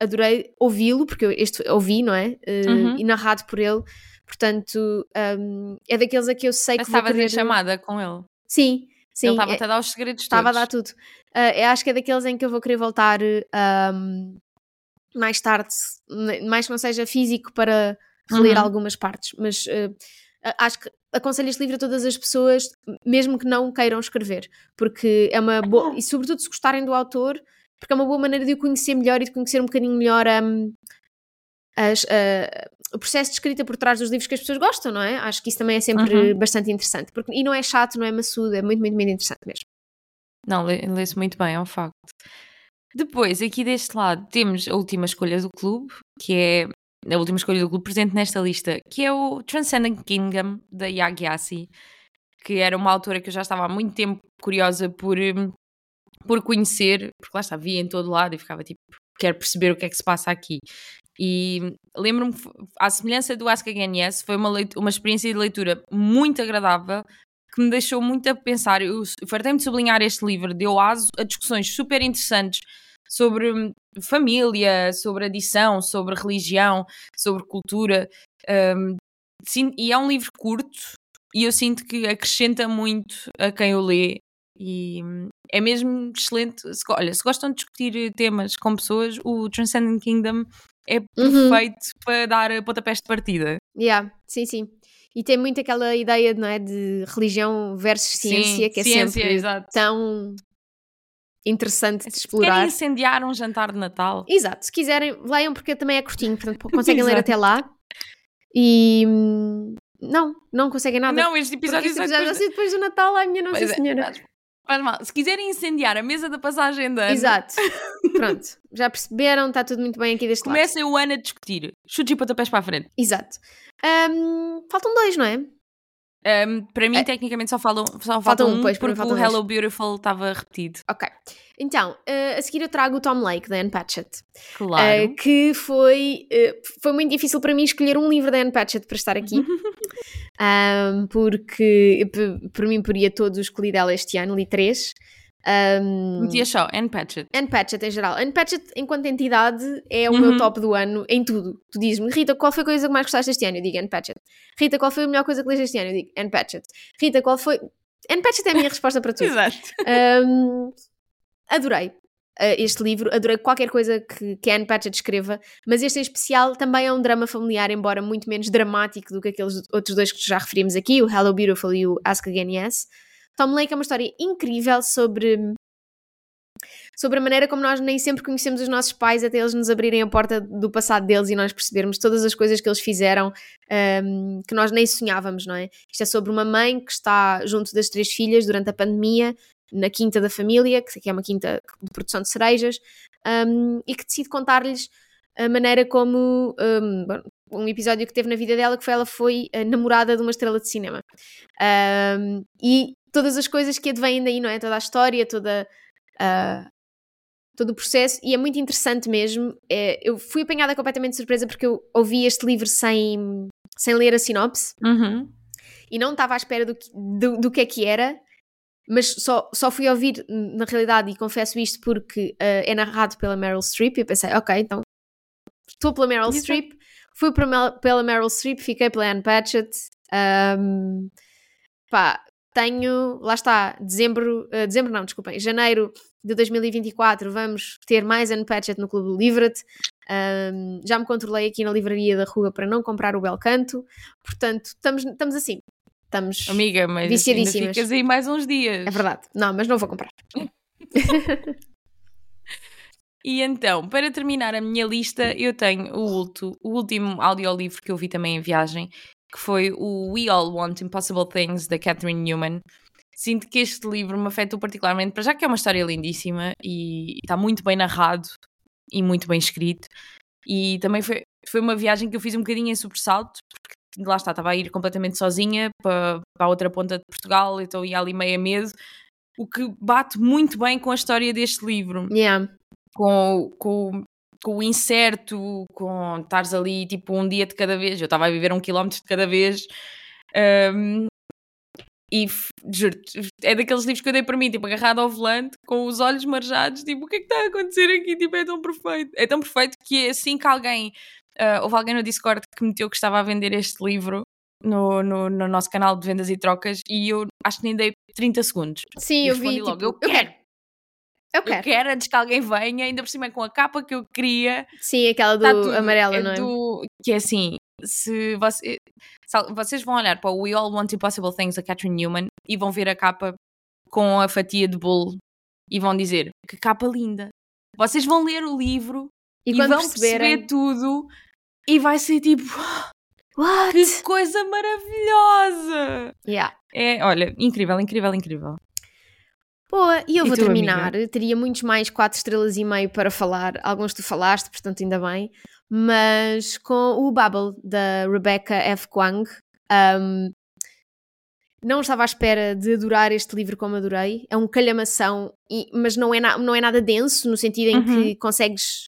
adorei ouvi-lo, porque eu este ouvi, não é? Uh, uhum. E narrado por ele. Portanto, um, é daqueles a que eu sei que Estava vou querer... chamada com ele. Sim, sim. Ele estava é, a dar os segredos Estava a dar tudo. Uh, eu acho que é daqueles em que eu vou querer voltar um, mais tarde, mais que não seja físico, para reler uhum. algumas partes. Mas uh, acho que aconselho este livro a todas as pessoas, mesmo que não queiram escrever, porque é uma boa... E sobretudo se gostarem do autor porque é uma boa maneira de o conhecer melhor e de conhecer um bocadinho melhor um, as, uh, o processo de escrita por trás dos livros que as pessoas gostam, não é? Acho que isso também é sempre uhum. bastante interessante. Porque, e não é chato, não é maçudo, é muito, muito, muito interessante mesmo. Não, lê-se muito bem, é um facto. Depois, aqui deste lado, temos a última escolha do clube, que é a última escolha do clube presente nesta lista, que é o Transcendent Kingdom, da Yagyasi, que era uma autora que eu já estava há muito tempo curiosa por hum, por conhecer, porque lá está, via em todo lado e ficava tipo, quero perceber o que é que se passa aqui. E lembro-me, à semelhança do Ask Again Yes, foi uma, leitura, uma experiência de leitura muito agradável que me deixou muito a pensar. Eu fartei-me de sublinhar este livro, deu aso a discussões super interessantes sobre família, sobre adição, sobre religião, sobre cultura. Um, e é um livro curto e eu sinto que acrescenta muito a quem o lê e é mesmo excelente. Olha, se gostam de discutir temas com pessoas, o Transcendent Kingdom é uhum. perfeito uhum. para dar pontapés de partida. Yeah, sim, sim. E tem muito aquela ideia não é, de religião versus ciência, sim, que é ciência, sempre exato. tão interessante de explorar. Querem incendiar um jantar de Natal. Exato, se quiserem, leiam porque também é curtinho, portanto conseguem ler até lá. E hum, não, não conseguem nada. Não, este episódio, este episódio é depois... depois do Natal, ai minha Nossa Senhora. Faz mal. Se quiserem incendiar a mesa da passagem de ano. Exato. Pronto. Já perceberam, está tudo muito bem aqui deste Comecem lado. o ano a discutir. Chute e pontapés para a frente. Exato. Um, faltam dois, não é? Um, para mim, é. tecnicamente, só, falam, só faltam um, pois, porque o Hello Beautiful estava repetido. Ok. Então, uh, a seguir eu trago o Tom Lake, da Anne Patchett. Claro. Uh, que foi, uh, foi muito difícil para mim escolher um livro da Anne Patchett para estar aqui. um, porque, por mim, poria todos os que li dela este ano, li três. Um, Metia só, Anne Patchett. Anne Patchett em geral. Anne Patchett, enquanto entidade, é o uhum. meu top do ano em tudo. Tu dizes-me, Rita, qual foi a coisa que mais gostaste este ano? Eu digo Anne Patchett. Rita, qual foi a melhor coisa que leste este ano? Eu digo Anne Patchett. Rita, qual foi. Anne Patchett é a minha resposta para tudo. Exato. Um, adorei uh, este livro, adorei qualquer coisa que, que Anne Patchett escreva, mas este em especial também é um drama familiar, embora muito menos dramático do que aqueles outros dois que já referimos aqui, o Hello Beautiful e o Ask Again Yes. Tom Lake é uma história incrível sobre sobre a maneira como nós nem sempre conhecemos os nossos pais até eles nos abrirem a porta do passado deles e nós percebermos todas as coisas que eles fizeram um, que nós nem sonhávamos, não é? Isto é sobre uma mãe que está junto das três filhas durante a pandemia na quinta da família, que é uma quinta de produção de cerejas, um, e que decide contar-lhes a maneira como um, um, episódio que teve na vida dela que foi ela foi namorada de uma estrela de cinema um, e todas as coisas que advêm daí, não é? Toda a história, toda uh, todo o processo, e é muito interessante mesmo. É, eu fui apanhada completamente de surpresa porque eu ouvi este livro sem, sem ler a sinopse uhum. e não estava à espera do, do, do, que é que era. Mas só, só fui ouvir, na realidade, e confesso isto porque uh, é narrado pela Meryl Streep. E eu pensei, ok, então estou pela Meryl Streep, fui pela Meryl Streep, fiquei pela Anne Patchett. Um, pá, tenho, lá está, dezembro, uh, dezembro não, desculpem, janeiro de 2024 vamos ter mais Unpatched no Clube Livret. Um, já me controlei aqui na livraria da rua para não comprar o Belcanto, portanto, estamos, estamos assim. Estamos Amiga, mas ainda viciadíssimas. ficas aí mais uns dias. É verdade. Não, mas não vou comprar. E então, para terminar a minha lista, eu tenho o, ulto, o último audiolivro que eu vi também em viagem, que foi o We All Want Impossible Things, da Catherine Newman. Sinto que este livro me afetou particularmente, para já que é uma história lindíssima e está muito bem narrado e muito bem escrito. E também foi, foi uma viagem que eu fiz um bocadinho em sobressalto, porque lá está, estava a ir completamente sozinha para, para a outra ponta de Portugal, então ia ali meio a medo, o que bate muito bem com a história deste livro Yeah. com, com, com o incerto, com estares ali tipo um dia de cada vez. Eu estava a viver um quilómetro de cada vez. um, e juro-te, é daqueles livros que eu dei para mim, tipo, agarrado ao volante, com os olhos marejados, tipo, o que é que está a acontecer aqui? Tipo, é tão perfeito. É tão perfeito que assim que alguém, ah, houve alguém no Discord que meteu que estava a vender este livro no, no, no nosso canal de vendas e trocas e eu acho que nem dei 30 segundos. Sim, eu vi. logo, tipo, eu quero. Eu Eu quero. quero antes que alguém venha, ainda por cima é com a capa que eu queria. Sim, aquela do Tá amarelo, É não é? do- que é assim, se, você- se vocês vão olhar para o We All Want Impossible Things da Catherine Newman e vão ver a capa com a fatia de bolo e vão dizer que capa linda. Vocês vão ler o livro E e, vão perceberem. perceber tudo e vai ser tipo What? que coisa maravilhosa! Yeah. É, olha, incrível, incrível, incrível. Boa, e eu E vou terminar. Teria muitos mais 4 estrelas e meio para falar. Alguns tu falaste, portanto, ainda bem. Mas com o Bubble, da Rebecca F. Kwang. um, não estava à espera de adorar este livro como adorei. É um calhamação, e- mas não é, na- não é nada denso, no sentido em que Uhum. consegues.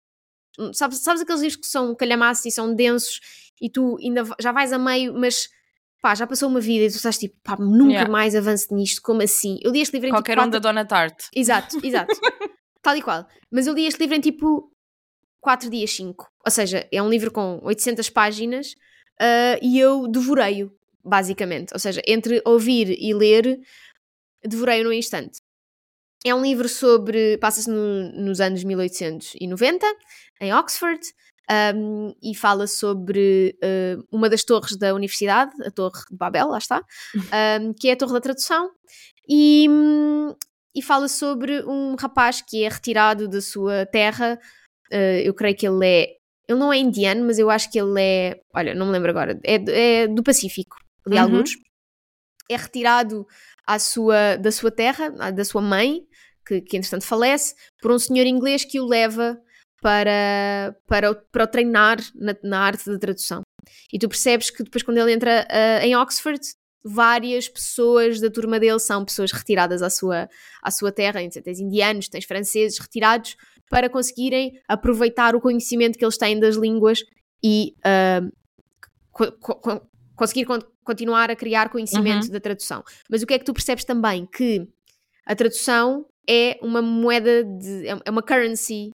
Sabes, sabes aqueles livros que são calhamaços e são densos e tu ainda já vais a meio, mas pá, já passou uma vida e tu estás tipo, pá, nunca Yeah. mais avance nisto, como assim? Eu li este livro em Qualquer tipo, um da quatro- Dona Tarte. Exato, exato. Tal e qual. Mas eu li este livro em tipo 4 dias, 5. Ou seja, é um livro com 800 páginas ah, e eu devorei-o, basicamente. Ou seja, entre ouvir e ler, devorei-o num instante. É um livro sobre. passa-se no- nos anos 1890, em Oxford, um, e fala sobre uh, uma das torres da universidade, a Torre de Babel, lá está, um, que é a Torre da Tradução, e, e fala sobre um rapaz que é retirado da sua terra. uh, eu creio que ele é. Ele não é indiano, mas eu acho que ele é. Olha, não me lembro agora. É, do- é do Pacífico, de Uhum. alguns. É retirado à sua, da sua terra, da sua mãe, que, que entretanto falece, por um senhor inglês que o leva para, para, o, para o treinar na, na arte da tradução. E tu percebes que depois, quando ele entra ah, em Oxford, várias pessoas da turma dele são pessoas retiradas à sua, à sua terra. Então, tens indianos, tens franceses retirados para conseguirem aproveitar o conhecimento que eles têm das línguas e ah, co- co- co- conseguir con- continuar a criar conhecimento da tradução. Mas o que é que tu percebes também? Que a tradução é uma moeda de. é é uma currency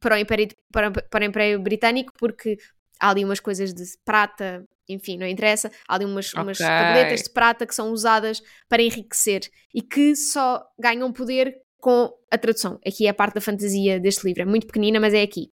para o Império, para, para o Império Britânico, porque há ali umas coisas de prata, enfim, não interessa, há ali umas, umas Ok. tabletas de prata que são usadas para enriquecer e que só ganham poder com a tradução. Aqui é a parte da fantasia deste livro, é muito pequenina, mas é aqui.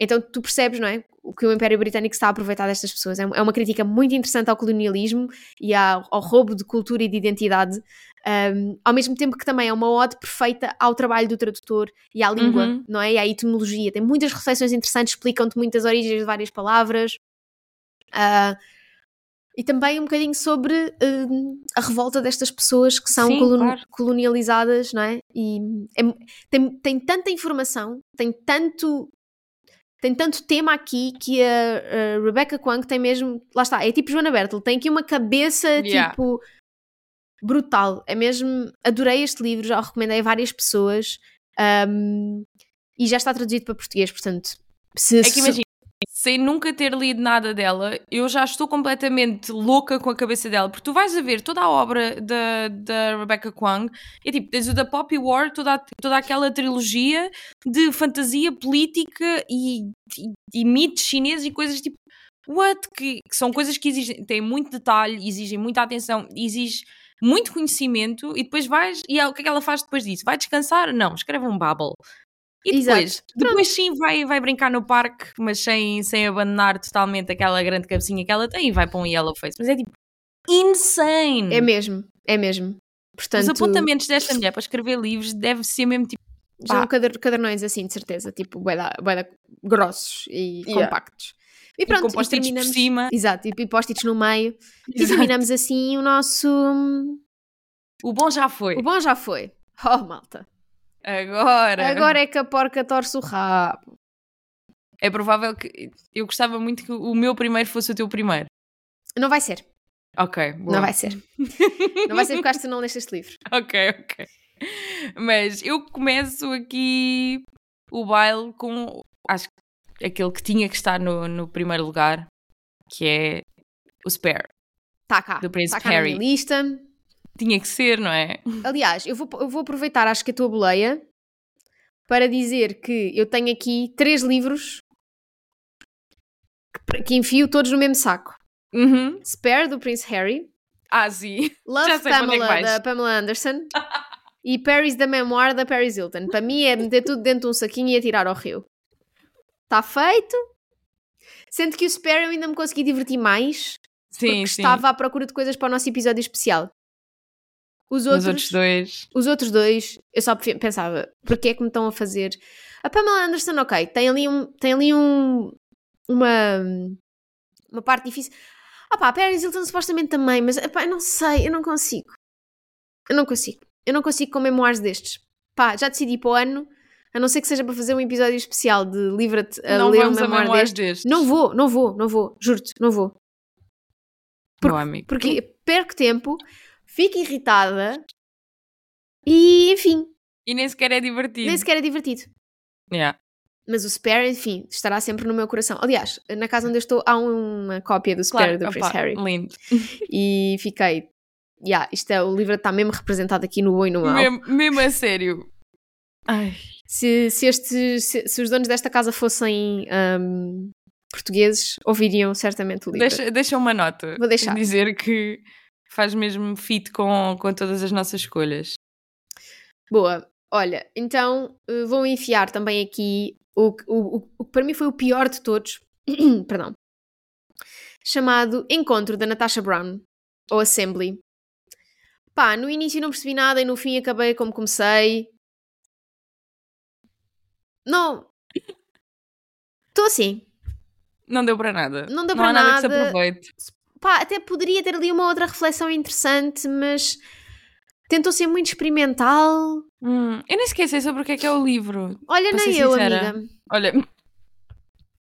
Então tu percebes, não é? O que o Império Britânico está a aproveitar destas pessoas. É é uma crítica muito interessante ao colonialismo e ao, ao roubo de cultura e de identidade, um, ao mesmo tempo que também é uma ode perfeita ao trabalho do tradutor e à língua, Uhum. não é? E à etimologia. Tem muitas reflexões interessantes, explicam-te muitas origens de várias palavras. Ah, e também um bocadinho sobre hum, a revolta destas pessoas que são Sim, colon- claro. colonializadas, não é? E é- tem, tem tanta informação, tem tanto tem tanto tema aqui que a, a Rebecca Kwang tem mesmo, lá está, é tipo Joana Bertel, tem aqui uma cabeça Yeah. tipo brutal, é mesmo, adorei este livro, já o recomendei a várias pessoas um, e já está traduzido para português, portanto se, É que imagina, sem nunca ter lido nada dela, eu já estou completamente louca com a cabeça dela, porque tu vais a ver toda a obra da, da Rebecca Kwang, e é tipo, tens o da Poppy War, toda, toda aquela trilogia de fantasia política e, e, e mitos chineses e coisas tipo, what? Que, que são coisas que exigem, têm muito detalhe, exigem muita atenção, exige muito conhecimento, e depois vais, e é- o que é que ela faz depois disso? Vai descansar? Não, escreve um bubble. E Exato. depois, depois sim vai, vai brincar no parque, mas sem, sem abandonar totalmente aquela grande cabecinha que ela tem e vai para um yellow face. Mas é tipo, insane. É mesmo, é mesmo. Portanto, Os apontamentos desta mulher para escrever livros deve ser mesmo tipo. são pá. cader- cadernões assim, de certeza, tipo, bué da- bué da grossos e Yeah. compactos. E E pronto, com e post-its por cima. Exato, e post-its no meio. E Exato. terminamos assim o nosso. O bom já foi. O bom já foi. Oh, malta. Agora. Agora é que a porca torce o rabo. É provável que. Eu gostava muito que o meu primeiro fosse o teu primeiro. Não vai ser. Ok, boa. Não vai ser. Não vai ser porque acho que tu não leste este livro. Ok, ok. Mas eu começo aqui o baile com. Acho que aquele que tinha que estar no, no primeiro lugar, que é o Spare, Está cá. do Príncipe Está cá Harry. lista. Tinha que ser, não é? Aliás, eu vou, eu vou aproveitar, acho que a tua boleia, para dizer que eu tenho aqui três livros que, que enfio todos no mesmo saco. Uhum. Spare, do Prince Harry. Ah, sim. Love é Pamela, vais. da Pamela Anderson. e Paris, da Memoir, da Paris Hilton. Para mim é meter tudo dentro de um saquinho e atirar ao rio. Está feito. Sendo que o Spare eu ainda me consegui divertir mais, Sim, porque sim. estava à procura de coisas para o nosso episódio especial. Os Os outros, outros dois. os outros dois, eu só pe- pensava, porquê é que me estão a fazer? A Pamela Anderson, ok, tem ali, um, tem ali um, uma, uma parte difícil. Ah pá, a Paris Hilton supostamente também, mas epá, eu não sei, eu não consigo. Eu não consigo. Eu não consigo com memoirs destes. Pá, já decidi para o ano, a não ser que seja para fazer um episódio especial de livra-te a não ler um vamos a memoir memórias deste. destes. Não vou, não vou, não vou, juro-te, não vou. Meu amigo. Porque perco tempo, fico irritada e, enfim, E nem sequer é divertido. nem sequer é divertido. Yeah. Mas o Spare, enfim, estará sempre no meu coração. Aliás, na casa onde eu estou há uma cópia do Spare Claro, do Prince opá, Harry. lindo. E fiquei. Yeah, isto é, o livro está mesmo representado aqui no bom e no mau. Mesmo, mesmo a sério. Ai, Se, se, este, se, se os donos desta casa fossem ahm, portugueses, ouviriam certamente o livro. deixa, deixa uma nota. Vou deixar. Dizer que faz mesmo fit com, com todas as nossas escolhas. Boa. Olha, então eh, vou enfiar também aqui o, o, o que para mim foi o pior de todos. Perdão. Chamado Encontro da Natasha Brown. Ou Assembly. Pá, no início não percebi nada e no fim acabei como comecei. Não. Estou assim. Não deu para nada. Não deu não para há nada, que se nada. aproveite. Pá, até poderia ter ali uma outra reflexão interessante, mas tentou ser muito experimental. Hum, eu nem esqueci sobre o que é que é o livro. Olha, nem eu, sincera. amiga. Olha,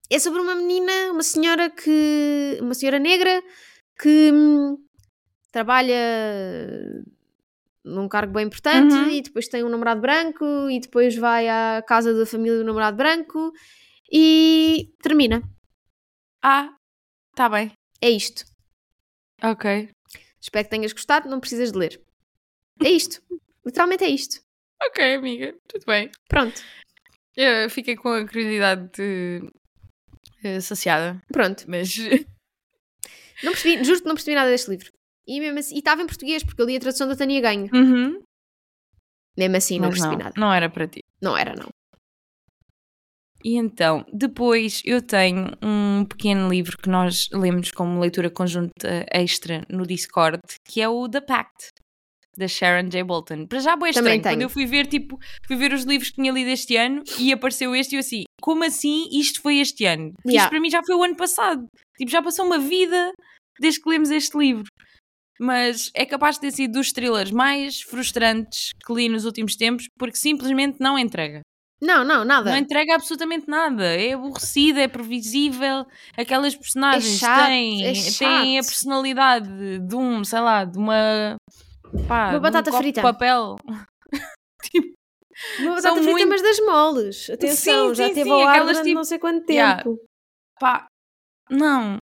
É sobre uma menina, uma senhora que. uma senhora negra que hum, trabalha num cargo bem importante Uhum. e depois tem um namorado branco e depois vai à casa da família do namorado branco e termina. ah, tá bem. É isto. Ok. Espero que tenhas gostado, não precisas de ler. É isto. Literalmente é isto. Ok, amiga. Tudo bem. Pronto. Eu fiquei com a curiosidade eh, saciada, Pronto. mas Não percebi, juro que não percebi nada deste livro. E mesmo assim, estava em português, porque eu li a tradução da Tânia Ganho. Uhum. Mesmo assim, não Mas percebi não, nada. não era para ti. Não era, não. E então, depois eu tenho um pequeno livro que nós lemos como leitura conjunta extra no Discord, que é o The Pact, da Sharon J. Bolton. Para já, boa estranho, quando eu fui ver, tipo, fui ver os livros que tinha lido este ano e apareceu este e eu assim, como assim isto foi este ano? Porque Yeah. Isto para mim já foi o ano passado. Tipo, já passou uma vida desde que lemos este livro. Mas é capaz de ter sido dos thrillers mais frustrantes que li nos últimos tempos, porque simplesmente não entrega. Não, não, nada. Não entrega absolutamente nada. É aborrecido, é previsível. Aquelas personagens chato, têm, é têm a personalidade de um, sei lá, de uma. Pá, Uma de um batata copo frita. Papel. Uma São batata frita, muito- mas das moles. Atenção, Sim, já sim, teve sim, ao ar aquelas tipo- não sei quanto tempo. Yeah. Pá, não.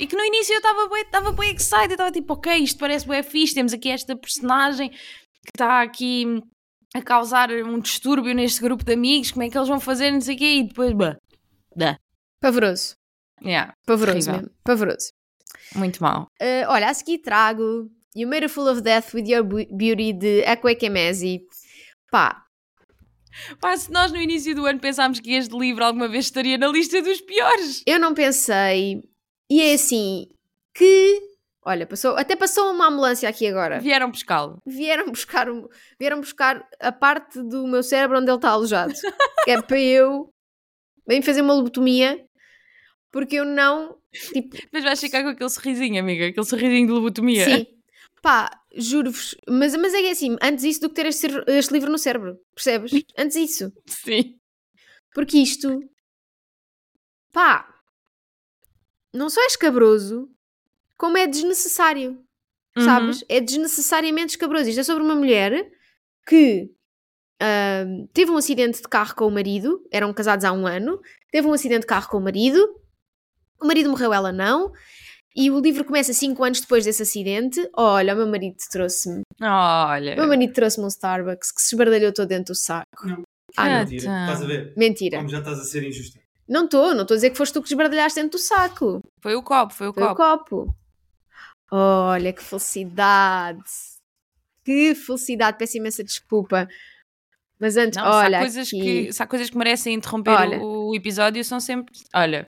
E que no início eu estava bem, estava bem excited, estava tipo, ok, isto parece bem fixe, temos aqui esta personagem que está aqui a causar um distúrbio neste grupo de amigos, como é que eles vão fazer, não sei o quê, e depois, bah, bah. Pavoroso. Yeah, Pavoroso mesmo. Pavoroso. muito mal. Uh, olha, a seguir trago You Made a Fool of Death with Your Beauty de Akwe Kemezi. Pá, Pá, se nós no início do ano pensámos que este livro alguma vez estaria na lista dos piores. eu não pensei. E é assim, que Olha, passou, até passou uma ambulância aqui agora. Vieram pescá-lo. Vieram buscar, vieram buscar a parte do meu cérebro onde ele está alojado. que é para eu bem fazer uma lobotomia, porque eu não. Tipo, Mas vais ficar com aquele sorrisinho, amiga. Aquele sorrisinho de lobotomia. sim. Pá, juro-vos. Mas, mas é é assim, antes isso do que ter este, este livro no cérebro. Percebes? Antes isso. Sim. Porque isto. Pá. Não só é escabroso, como é desnecessário. Uhum. sabes? É desnecessariamente escabroso. Isto é sobre uma mulher que ahm, teve um acidente de carro com o marido, eram casados há um ano, teve um acidente de carro com o marido, o marido morreu, ela não, e o livro começa cinco anos depois desse acidente. Olha, o meu marido trouxe-me, Olha. o meu marido trouxe-me um Starbucks que se esbardalhou todo dentro do saco. Não. Ah, não. Mentira. Estás a ver? Mentira. Como já estás a ser injusta. Não estou, não estou a dizer que foste tu que esbardalhaste dentro do saco. Foi o copo, foi o Foi o copo. copo. Olha, que felicidade. Que felicidade. Peço imensa desculpa. Mas antes, Não, olha. há coisas aqui. que, se há coisas que merecem interromper Olha. o, o episódio, são sempre. Olha,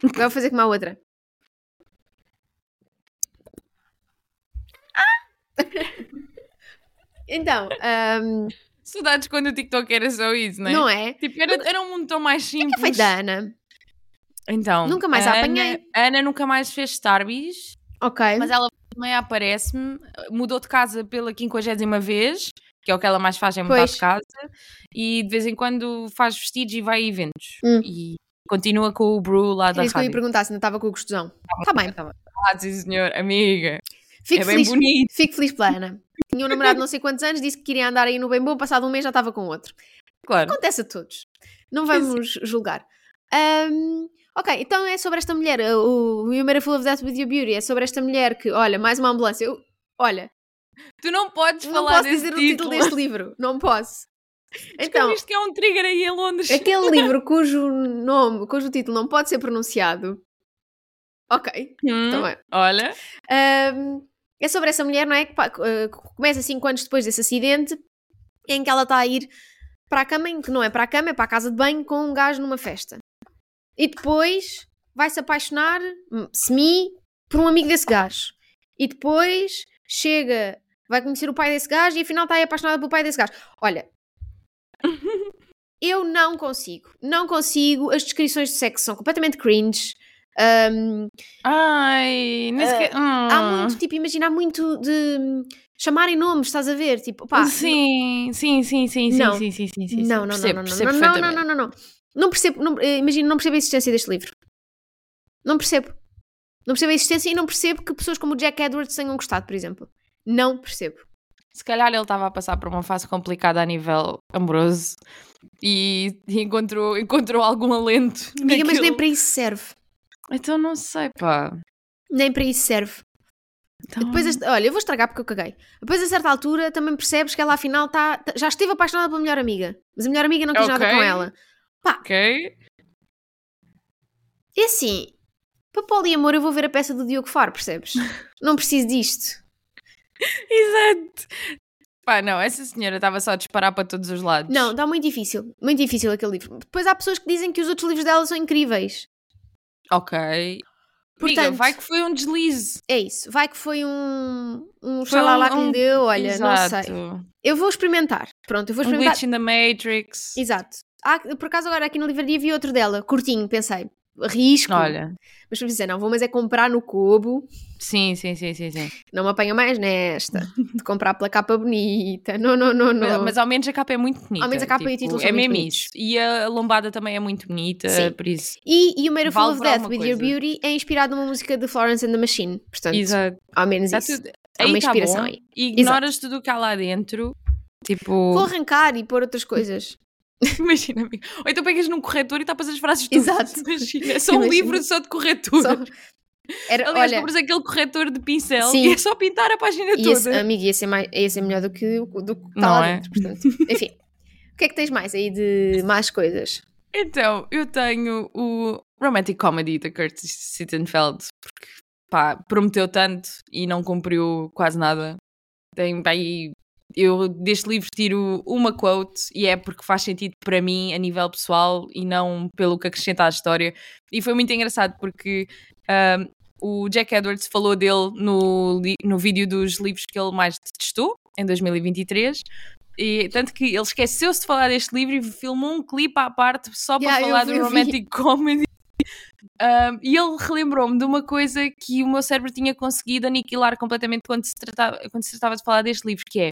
Vou fazer como a outra. Então, ahm, saudades quando o TikTok era só isso, não é? não é? Tipo, era, era um mundo tão mais simples. Foi da Ana. Então, Nunca mais a Ana- apanhei. A Ana nunca mais fez Starbys, Ok. mas ela também aparece-me, mudou de casa pela quinquagésima vez, que é o que ela mais faz, é mudar Pois. de casa, e de vez em quando faz vestidos e vai a eventos. Hum. E continua com o Bru lá da Era isso que eu ia perguntar se ainda estava com o gostosão. Está bem. Ah, sim senhor, amiga. Fico, é bem feliz, bonito. fico feliz pela Ana. Tinha um namorado não sei quantos anos, disse que queria andar aí no bem bom, passado um mês já estava com outro. Claro. Acontece a todos. Não vamos julgar. Ahm, ok, então é sobre esta mulher. O You Made a Fool of That With Your Beauty. É sobre esta mulher que, olha, mais uma ambulância. Eu- olha, Tu não podes não falar posso desse dizer título. o título deste livro. Não posso. Então, Então, que é um trigger aí em Londres. aquele livro cujo nome, cujo título não pode ser pronunciado. Ok, Hum, então é. Olha, Ahm, é sobre essa mulher, não é? Que eh, começa cinco anos depois desse acidente, em que ela está a ir para a cama, em que não é para a cama, é para a casa de banho com um gajo numa festa. E depois vai se apaixonar, hum, semi, por um amigo desse gajo. E depois chega, vai conhecer o pai desse gajo e afinal está aí apaixonada pelo pai desse gajo. Olha. Eu não consigo, não consigo. As descrições de sexo são completamente cringe. Ahm, ai, nem sequer. há hum. muito, tipo, imagina, há muito de chamarem nomes, estás a ver? Tipo, pá, sim, sim, sim, sim, sim, Não. sim, sim, sim, sim, não, não, não, percebo, não, não, percebo não, não, não, não, não, não. Não percebo, não, eh, imagina, não percebo a existência deste livro. Não percebo. Não percebo a existência e não percebo que pessoas como o Jack Edwards tenham gostado, por exemplo. Não percebo. Se calhar ele estava a passar por uma fase complicada a nível amoroso e, e encontrou, encontrou algum alento. Amiga, mas nem naquilo. para isso serve. Então não sei, pá. Nem para isso serve. Então, E Depois, olha, eu vou estragar porque eu caguei. Depois, a certa altura, também percebes que ela afinal tá, tá- já esteve apaixonada pela melhor amiga. Mas a melhor amiga não quis nada Ok. com ela. Ok. É assim, para poliamor eu vou ver a peça do Diogo Faro, percebes? não preciso disto. Exato. Pá, não, essa senhora estava só a disparar para todos os lados. Não, está muito difícil. Muito difícil aquele livro. Depois há pessoas que dizem que os outros livros dela são incríveis. Ok. Portanto- vai que foi um deslize. É isso. Vai que foi um, um Foi xalala um- que um- deu, olha, Exato. não sei. Eu vou experimentar. Pronto, eu vou Um experimentar. glitch in the Matrix. Exato. Ah, por acaso agora aqui na livraria vi outro dela, curtinho, pensei. Risco. Olha. Mas pensei, não, vou mas é comprar no Kobo. Sim, sim, sim, sim, sim. Não me apanha mais nesta. De comprar pela capa bonita. Não, não, não, não. Mas, mas ao menos a capa é muito bonita. Ao menos a capa e o título É são muito mesmo bonitos. isso. E a lombada também é muito bonita, Sim. por isso. E, e o Made Vale of Death with Your coisa. Beauty é inspirado numa música de Florence and the Machine. Portanto, Exato. ao menos Tá isso. tudo- Há uma tá inspiração bom. aí. Ignoras tudo o que há lá dentro. Tipo, Vou arrancar e pôr outras coisas. imagina, amigo. Ou então pegas num corretor e tapas as frases todas. Exato. Imagina, é só um Imagina. livro só de corretura. Só- Era, Aliás, olha, compras aquele corretor de pincel Sim. e é só pintar a página e esse, toda. amigo, ia ser, mais, ia ser melhor do que, o- do que está Não lá é? dentro. Portanto, enfim. O que é que tens mais aí de mais coisas? Então, eu tenho o Romantic Comedy da Curtis Sittenfeld, porque pá, prometeu tanto e não cumpriu quase nada. Tem pá, aí. Eu deste livro tiro uma quote e é porque faz sentido para mim a nível pessoal e não pelo que acrescenta à história. E foi muito engraçado porque ahm, o Jack Edwards falou dele no, no vídeo dos livros que ele mais testou, em 2023. E, tanto que ele esqueceu-se de falar deste livro e filmou um clipe à parte só para Yeah, falar vi, do romantic comedy. Um, e ele relembrou-me de uma coisa que o meu cérebro tinha conseguido aniquilar completamente quando se tratava, quando se tratava de falar deste livro, que é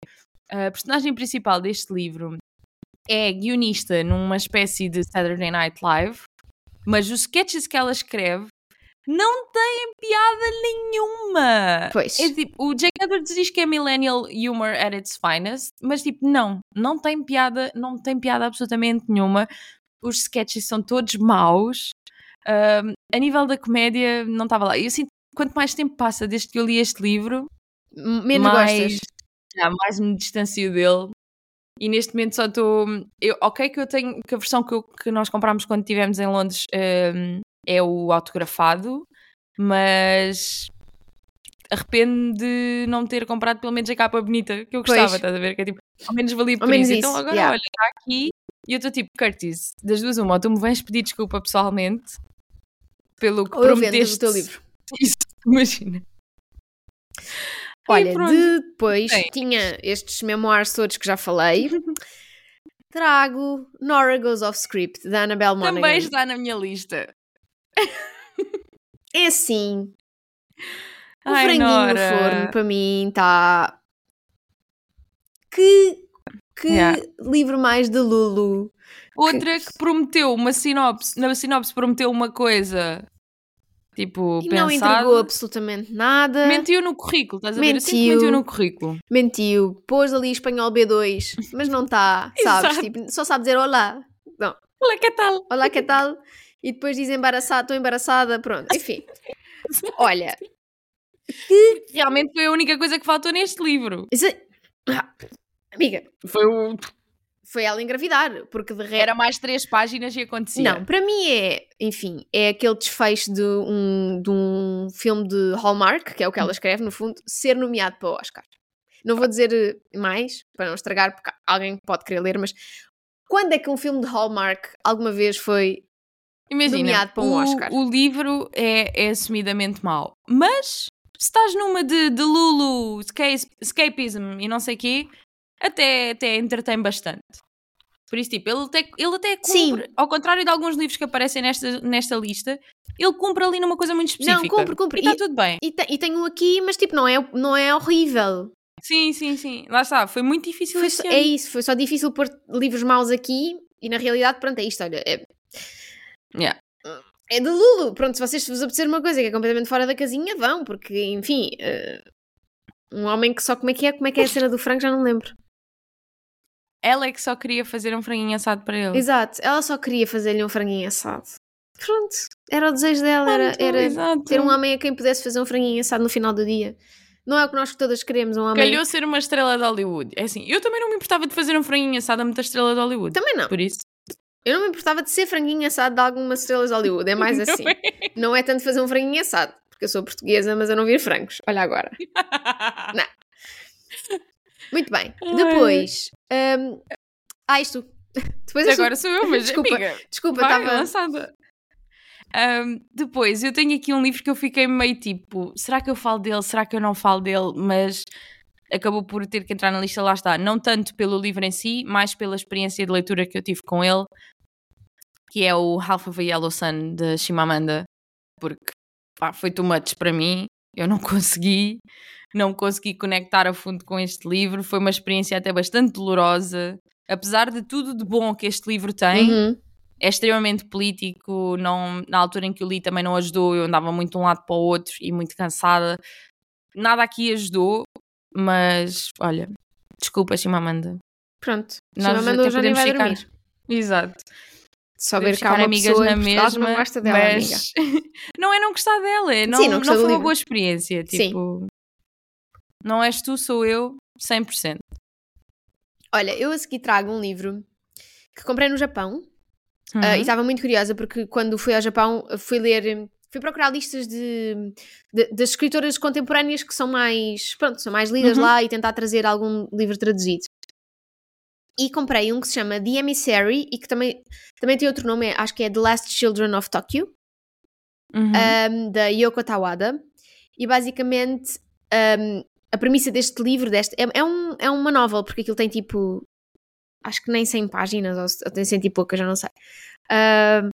a personagem principal deste livro é guionista numa espécie de Saturday Night Live, mas os sketches que ela escreve não têm piada nenhuma. Pois. É tipo, o Jake Edwards diz que é millennial humor at its finest, mas tipo, não, não tem piada, não tem piada absolutamente nenhuma. Os sketches são todos maus. Um, a nível da comédia, não estava lá. Eu sinto que quanto mais tempo passa desde que eu li este livro, Menos mais, gostas. Já, mais me distancio dele. E neste momento só estou. eu- Ok, que eu tenho. Que a versão que, eu- que nós comprámos quando estivemos em Londres um, é o autografado, mas arrependo de não ter comprado pelo menos a capa bonita que eu gostava, Pois. estás a ver? Que é tipo, ao menos valia por menos isso. Então agora, yeah. olha, está aqui e eu estou tipo, Curtis, das duas, uma, ou tu me vens pedir desculpa pessoalmente pelo que Ou eu vendo prometeste. o teu livro. Isso, imagina. Olha, depois Bem. tinha estes memoirs todos que já falei. Trago Nora Goes Off Script, da Annabelle Monaghan. Também está na minha lista. É assim, o Ai, franguinho Nora. no forno para mim está. Que, que Yeah. livro mais de Lulu. Outra que prometeu uma sinopse, na sinopse prometeu uma coisa tipo E não pensada. entregou absolutamente nada. Mentiu no currículo, estás a ver? Assim que Mentiu. mentiu no currículo. Mentiu. Pôs ali espanhol B2, mas não está, sabes? Tipo, só sabe dizer olá. Não. Olha que tal? Olá, que tal? E depois diz embaraçada, estou embaraçada, pronto. Enfim. Olha, Realmente foi a única coisa que faltou neste livro. isso é- Ah, amiga, Foi o... foi ela engravidar, porque de resto. Era mais três páginas e acontecia. Não, para mim é, enfim, é aquele desfecho de um, de um filme de Hallmark, que é o que ela escreve, no fundo, ser nomeado para o Oscar. Não vou dizer eh, mais, para não estragar, porque alguém pode querer ler, mas quando é que um filme de Hallmark alguma vez foi. Imagina, nomeado para um o, Oscar. o livro é, é assumidamente mau. Mas se estás numa de, de Lulu, escape- escapism e não sei o quê, até, até entretém bastante. Por isso, tipo, ele até, ele até cumpre, ao contrário de alguns livros que aparecem nesta, nesta lista, ele cumpre ali numa coisa muito específica. cumpre, cumpre. E está tudo bem. E, e tenho um aqui, mas tipo, não é, não é horrível. Sim, sim, sim. Lá está, foi muito difícil Foi só- é isso, foi só difícil pôr livros maus aqui e na realidade, pronto, é isto, olha. É, Yeah. é de Lulu. Pronto, se vocês vos apetecer uma coisa que é completamente fora da casinha, vão, porque, enfim, eh, um homem que só como é que é, como é que é a cena do frango, já não lembro. Ela é que só queria fazer um franguinho assado para ele. Exato, ela só queria fazer-lhe um franguinho assado. Pronto, era o desejo dela, era, era ter um homem a quem pudesse fazer um franguinho assado no final do dia. Não é o que nós todas queremos, um homem. Calhou ser uma estrela de Hollywood. É assim, eu também não me importava de fazer um franguinho assado a muita estrela de Hollywood. Também não. Por isso. Eu não me importava de ser franguinho assado de algumas estrelas de Hollywood, é mais assim. Não é tanto fazer um franguinho assado, porque eu sou portuguesa, mas eu não vir frangos. Olha agora. Muito bem. Depois. hum, ah, isto. Depois. Agora sou eu, mas Desculpa, amiga, Desculpa, estava. lançada. Ahm, depois, eu tenho aqui um livro que eu fiquei meio tipo, será que eu falo dele, será que eu não falo dele, mas acabou por ter que entrar na lista, lá está. Não tanto pelo livro em si, mais pela experiência de leitura que eu tive com ele, que é o Half of a Yellow Sun, de Shimamanda, porque pá, foi too much para mim, eu não consegui, não consegui conectar a fundo com este livro, foi uma experiência até bastante dolorosa, apesar de tudo de bom que este livro tem, Uhum. é extremamente político, não, na altura em que eu li também não ajudou, eu andava muito de um lado para o outro e muito cansada. Nada aqui ajudou, mas olha, desculpa, Chimamanda. Pronto. Nós Chimamanda hoje já podemos vai ficar- dormir. Exato. Só ver cá uma amigas pessoa na mesma, não gosta dela, mas não é não gostar dela, é não, Sim, não não, foi uma boa experiência. Sim. Não és tu, sou eu, 100%. Olha, eu a seguir trago um livro que comprei no Japão Uhum. Ah, e estava muito curiosa porque quando fui ao Japão fui ler, fui procurar listas de, das escritoras contemporâneas que são mais, pronto, são mais lidas Uhum. lá e tentar trazer algum livro traduzido. E comprei um que se chama The Emissary e que também, também tem outro nome, é- acho que é The Last Children of Tokyo. Uhum. um, da Yoko Tawada. E basicamente um, a premissa deste livro deste, é, é, um, é uma novel, porque aquilo tem tipo. Acho que nem 100 páginas, ou, tem cento e poucas, já não sei. Um,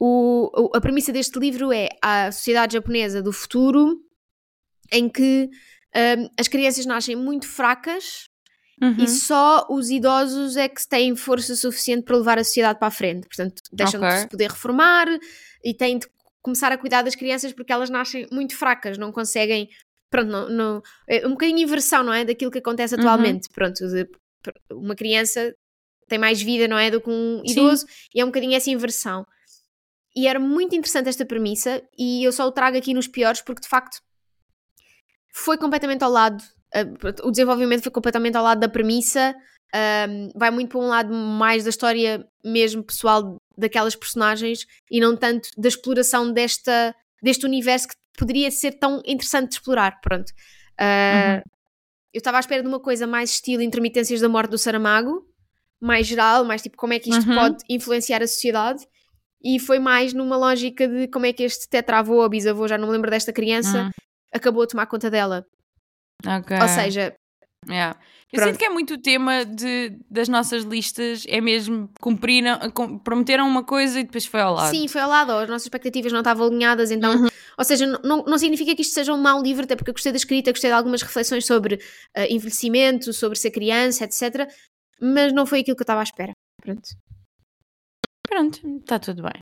o, a premissa deste livro é a sociedade japonesa do futuro, em que as crianças nascem muito fracas Uhum. e só os idosos é que têm força suficiente para levar a sociedade para a frente. Portanto, deixam de Ok. se poder reformar e têm de começar a cuidar das crianças porque elas nascem muito fracas, não conseguem. Pronto, não, não- é um bocadinho inversão, não é? Daquilo que acontece Uhum. atualmente. Pronto, de- uma criança tem mais vida, não é? Do que um Sim. idoso e é um bocadinho essa inversão. E era muito interessante esta premissa e eu só o trago aqui nos piores porque de facto foi completamente ao lado, uh, o desenvolvimento foi completamente ao lado da premissa, um, vai muito para um lado mais da história mesmo pessoal daquelas personagens e não tanto da exploração desta, deste universo que poderia ser tão interessante de explorar, pronto. Uh, Uhum. Eu estava à espera de uma coisa mais estilo intermitências da morte do Saramago, mais geral, mais tipo como é que isto Uhum. pode influenciar a sociedade e foi mais numa lógica de como é que este tetravô ou bisavô, já não me lembro desta criança, Hum, acabou a tomar conta dela. ok. Ou seja, Yeah. Eu Pronto. sinto que é muito o tema de, das nossas listas, é mesmo cumpriram, prometeram uma coisa e depois foi ao lado. sim, foi ao lado, as nossas expectativas não estavam alinhadas, então, Uhum. ou seja, não- não, significa que isto seja um mau livro, até porque eu gostei da escrita, gostei de algumas reflexões sobre ah, envelhecimento, sobre ser criança, etc. Mas não foi aquilo que eu estava à espera. Pronto. Pronto, está tudo bem.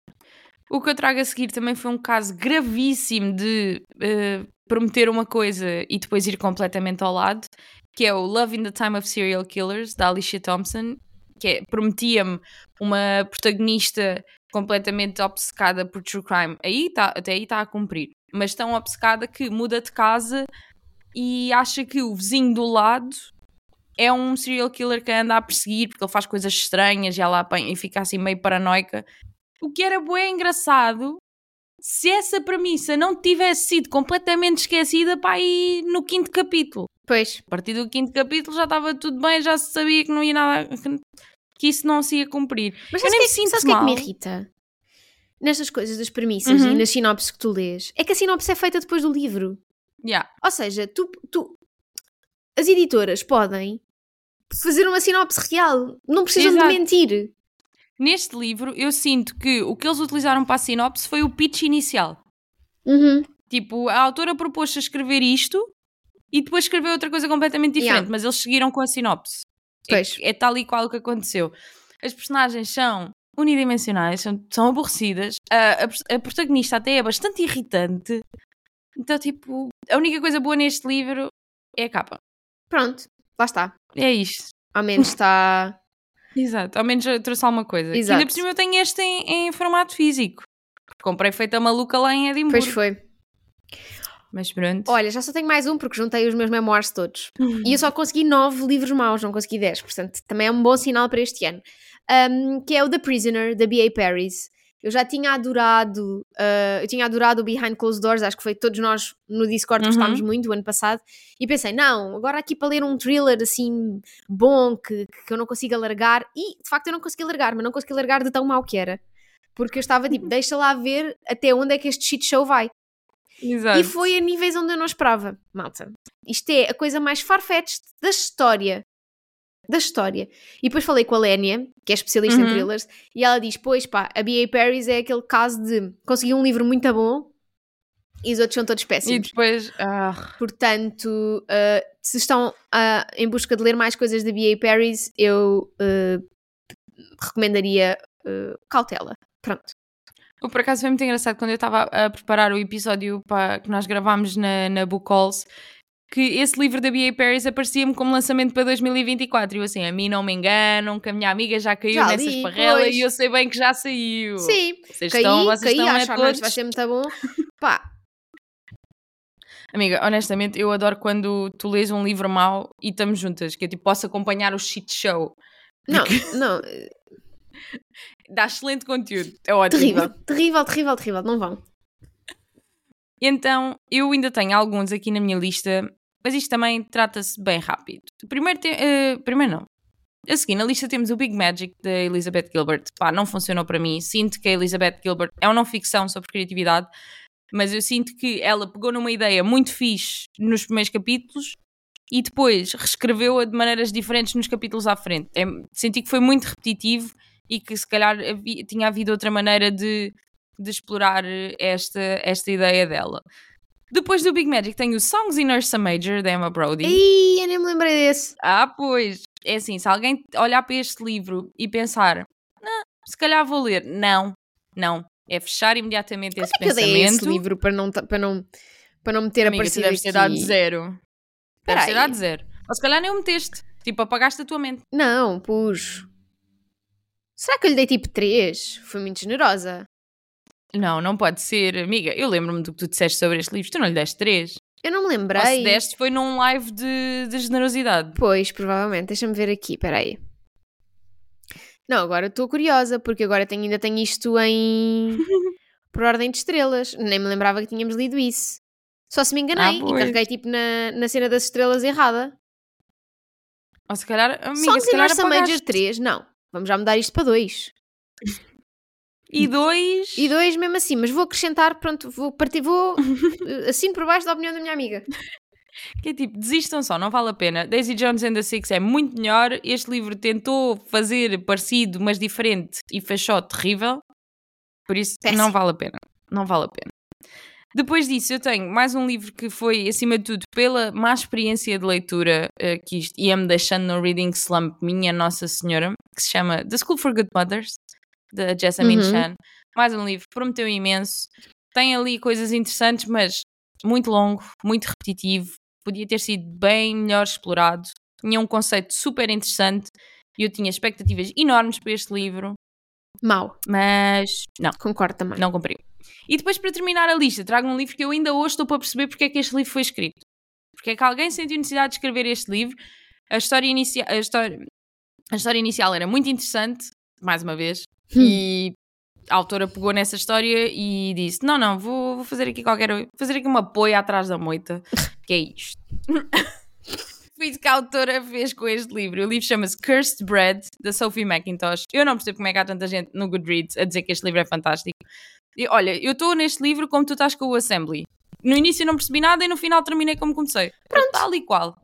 O que eu trago a seguir também foi um caso gravíssimo de eh, prometer uma coisa e depois ir completamente ao lado, que é o Love in the Time of Serial Killers, da Alicia Thompson, que é, prometia-me uma protagonista completamente obcecada por true crime. Aí tá, até aí está a cumprir. Mas tão obcecada que muda de casa e acha que o vizinho do lado é um serial killer que anda a perseguir porque ele faz coisas estranhas e ela apanha e fica assim meio paranoica. O que era bué engraçado se essa premissa não tivesse sido completamente esquecida para aí no quinto capítulo. Pois, A partir do quinto capítulo já estava tudo bem, já se sabia que não ia nada. que isso não se ia cumprir. mas Eu nem me que, é- sinto sabes o que é que me mal. irrita? Nestas coisas das premissas Uhum. e nas sinopses que tu lês, é que a sinopse é feita depois do livro. Yeah. Ou seja, tu, tu- as editoras podem fazer uma sinopse real, não precisam Exato. de mentir. Neste livro, eu sinto que o que eles utilizaram para a sinopse foi o pitch inicial. Uhum. Tipo, a autora propôs-se a escrever isto e depois escreveu outra coisa completamente diferente, Yeah. mas eles seguiram com a sinopse. É- Pois. É, tal e qual o que aconteceu. As personagens são unidimensionais, são, são aborrecidas. A, a, a protagonista até é bastante irritante. Então, tipo, a única coisa boa neste livro é a capa. Pronto, lá está. É isto. Ao menos está. Exato. Ao menos trouxe alguma coisa. E Exato. ainda por cima eu tenho este em, em formato físico. Comprei feita maluca lá em Edimburgo. Pois foi. Mas pronto. Olha, já só tenho mais um porque juntei os meus memoirs todos. E eu só consegui nove livros maus, não consegui dez. Portanto, também é um bom sinal para este ano. Um, que é o The Prisoner, da B.A. Paris. Eu já tinha adorado, uh, eu tinha adorado o Behind Closed Doors, acho que foi todos nós no Discord Uhum. gostámos muito o ano passado, e pensei, não, agora aqui para ler um thriller assim bom, que, que eu não consigo alargar, e de facto eu não consegui alargar, mas não consegui alargar de tão mau que era, porque eu estava tipo, deixa lá ver até onde é que este shit show vai. Exato. E foi a níveis onde eu não esperava, malta. Isto é a coisa mais farfetched da história. Da história. E depois falei com a Lénia, que é especialista em Uhum. thrillers, e ela diz: Pois pá, a B.A. Paris é aquele caso de conseguir um livro muito bom e os outros são todos E péssimos. depois. ah, Portanto, uh, se estão ah, em busca de ler mais coisas da B.A. Paris, eu uh, recomendaria uh, cautela. Pronto. O por acaso foi muito engraçado quando eu estava a preparar o episódio para, que nós gravámos na, na Book Calls que esse livro da B.A. Paris aparecia-me como lançamento para 2024 e eu assim, a mim não me enganam que a minha amiga já caiu Já nessa li, esparrela pois. e eu sei bem que já saiu. Sim, Vocês caí, estão, vocês caí, estão a acho que todos... vai ser muito bom. Pá, Amiga, honestamente, eu adoro quando tu lês um livro mau e estamos juntas, que eu tipo, posso acompanhar o shit show. não, não, Dá excelente conteúdo, é ótimo. terrível, terrível, terrível, terrível, não vão. Então, eu ainda tenho alguns aqui na minha lista, mas isto também trata-se bem rápido. Primeiro, tem, eh, primeiro não. A seguir, na lista temos o Big Magic da Elizabeth Gilbert. Pá, não funcionou para mim. Sinto que a Elizabeth Gilbert é uma não ficção sobre criatividade, mas eu sinto que ela pegou numa ideia muito fixe nos primeiros capítulos e depois reescreveu-a de maneiras diferentes nos capítulos à frente. É, senti que foi muito repetitivo e que se calhar havia, tinha havido outra maneira de, de explorar esta, esta ideia dela. Depois do Big Magic tem o Songs in Ursa Major, da Emma Brody. Ih, eu nem me lembrei desse. Ah, pois. É assim, se alguém olhar para este livro e pensar, "Ah, se calhar vou ler. Não, não. É fechar imediatamente esse é que eu dei pensamento. esse livro para não, para não, para não me ter Amiga, aparecido deves ter dado zero. Deve ter dado zero. Ou se calhar nem o meteste. Tipo, apagaste a tua mente. Não, pus. Será que eu lhe dei tipo 3? Fui muito generosa. Não, não pode ser. Amiga, eu lembro-me do que tu disseste sobre este livro. Tu não lhe deste três. Eu não me Ou se lembrei. deste foi num live de, de generosidade. Pois, provavelmente. Deixa-me ver aqui, peraí. Não, agora estou curiosa, porque agora tenho, ainda tenho isto em. por ordem de estrelas. Nem me lembrava que tínhamos lido isso. Só se me enganei Ah, e carreguei tipo na, na cena das estrelas errada. Ou se calhar, amiga, Songs se calhar Ursa Major apagaste. 3, não. Vamos já mudar isto para 2. E dois. E 2 mesmo assim, mas vou acrescentar, pronto, vou partir, vou. eh, assino por baixo da opinião da minha amiga. Que é tipo, desistam só, não vale a pena. Daisy Jones and the Six é muito melhor. Este livro tentou fazer parecido, mas diferente e fechou terrível. Por isso, Péssimo. não vale a pena. Não vale a pena. Depois disso, eu tenho mais um livro que foi, acima de tudo, pela má experiência de leitura eh, que isto ia-me deixando no reading slump minha Nossa Senhora, que se chama The School for Good Mothers, da Jessamine Uhum. Chan. Mais um livro, prometeu imenso. Tem ali coisas interessantes, mas muito longo, muito repetitivo. Podia ter sido bem melhor explorado. Tinha um conceito super interessante e eu tinha expectativas enormes para este livro, Mau, mas não. concordo também. Não cumpriu. E depois, para terminar a lista, trago um livro que eu ainda hoje estou para perceber porque é que este livro foi escrito. Porque é que alguém sentiu necessidade de escrever este livro. A história, inicia a história, a história inicial era muito interessante, mais uma vez, Hum. e a autora pegou nessa história e disse: Não, não, vou, vou fazer aqui qualquer. Vou fazer aqui uma apoio atrás da moita, que é isto. Foi isso que a autora fez com este livro. O livro chama-se Cursed Bread, da Sophie McIntosh. Eu não percebo como é que há tanta gente no Goodreads a dizer que este livro é fantástico. E, olha, eu estou neste livro como tu estás com o Assembly. No início não percebi nada e no final terminei como comecei. Pronto. Tal e qual.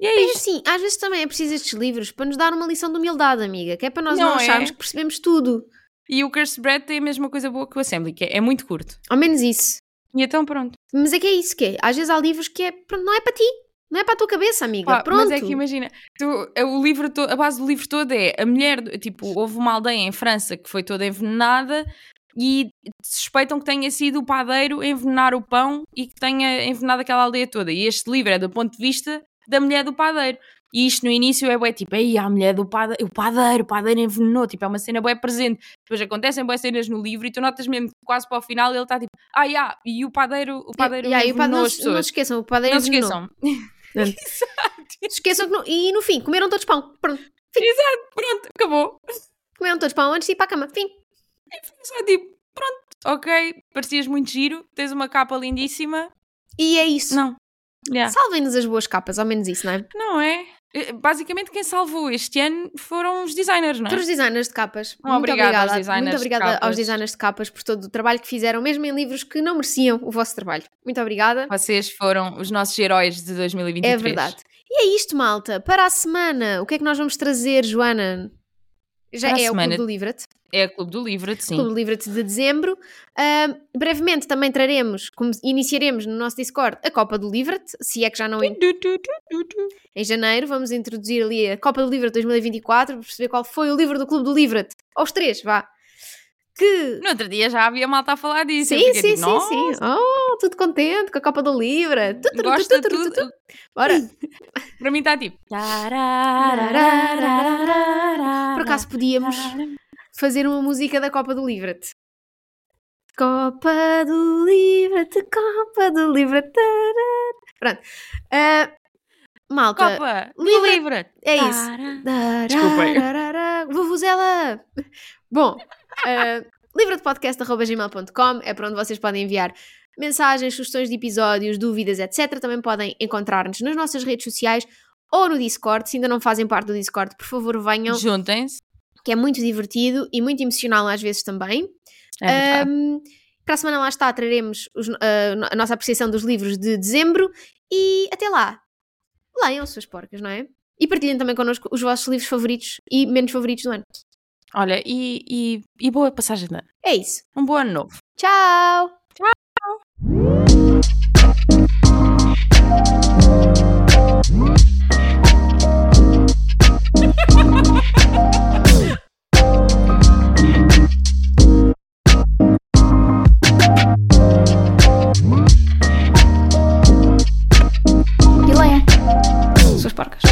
E é Mas isto. assim, às vezes também é preciso estes livros para nos dar uma lição de humildade, amiga. Que é para nós não, Não é? acharmos que percebemos tudo. E o Cursed Bread tem a mesma coisa boa que o Assembly, que é, é muito curto. Ao menos isso. E então pronto. Mas é que é isso que é. Às vezes há livros que é, pronto, não é para ti. Não é para a tua cabeça, amiga. Pá, pronto. mas é que imagina, tu- o livro to- a base do livro todo é a mulher, tipo, houve uma aldeia em França que foi toda envenenada e suspeitam que tenha sido o padeiro envenenar o pão e que tenha envenenado aquela aldeia toda. E este livro é do ponto de vista da mulher do padeiro. E isto no início é bué tipo, ei, a mulher do padeiro, o padeiro, o padeiro envenenou, tipo, é uma cena bué presente. Depois acontecem bué cenas no livro e tu notas mesmo que quase para o final ele está tipo, ah, já, e o padeiro, o padeiro E aí, o envenenou não, as não pessoas. se esqueçam, o padeiro Não se envenenou. esqueçam. Não se esqueçam que no, e no fim, comeram todos pão. Pronto. Pronto, acabou. Comeram todos pão antes de ir para a cama. Fim. Só tipo, pronto, ok, parecias muito giro, tens uma capa lindíssima. E é isso. Não. Yeah. Salvem-nos as boas capas, ao menos isso, não é? Não é? Eh, Basicamente, quem salvou este ano foram os designers, não é? Todos os designers de capas. Um obrigado aos designers muito de obrigada capas. aos designers de capas por todo o trabalho que fizeram, mesmo em livros que não mereciam o vosso trabalho. Muito obrigada. Vocês foram os nossos heróis de 2023. É verdade. E é isto, malta. Para a semana, o que é que nós vamos trazer, Joana? Já Para é o Clube do Livret. É o Clube do Livro, sim. Clube do Livret de dezembro. Ah, brevemente também traremos, como iniciaremos no nosso Discord, a Copa do Livret, se é que já não du. em janeiro. Vamos introduzir ali a Copa do Livret 2024 para perceber qual foi o livro do Clube do Livret. Aos três, vá. Que. No outro dia já havia malta a falar disso. eu Sim, sim, tipo, sim, "Nossa, sim. Oh, tudo contente com a Copa do Livret. Tu, tu, tu, Gosta tu, tu, tudo. tu, tu. Bora. Para mim está tipo. Por acaso podíamos fazer uma música da Copa do Livret. Copa do Livret, Copa do Livret. tará. Pronto. Ah, malta, Copa, Livre- livre. é isso. Desculpem. Vuvuzela! Bom, uh, livrodepodcast.gmail.com é para onde vocês podem enviar mensagens, sugestões de episódios, dúvidas, etc. Também podem encontrar-nos nas nossas redes sociais ou no Discord. Se ainda não fazem parte do Discord, por favor, venham, Juntem-se. que é muito divertido e muito emocional às vezes também. É. Um, para a semana lá está, traremos os- uh, a nossa apreciação dos livros de dezembro e até lá, leiam suas porcas, não é? E partilhem também connosco os vossos livros favoritos e menos favoritos do ano. Olha, e, e, e boa passagem de ano. É isso. Um bom ano novo. Tchau! Tchau! suas parques.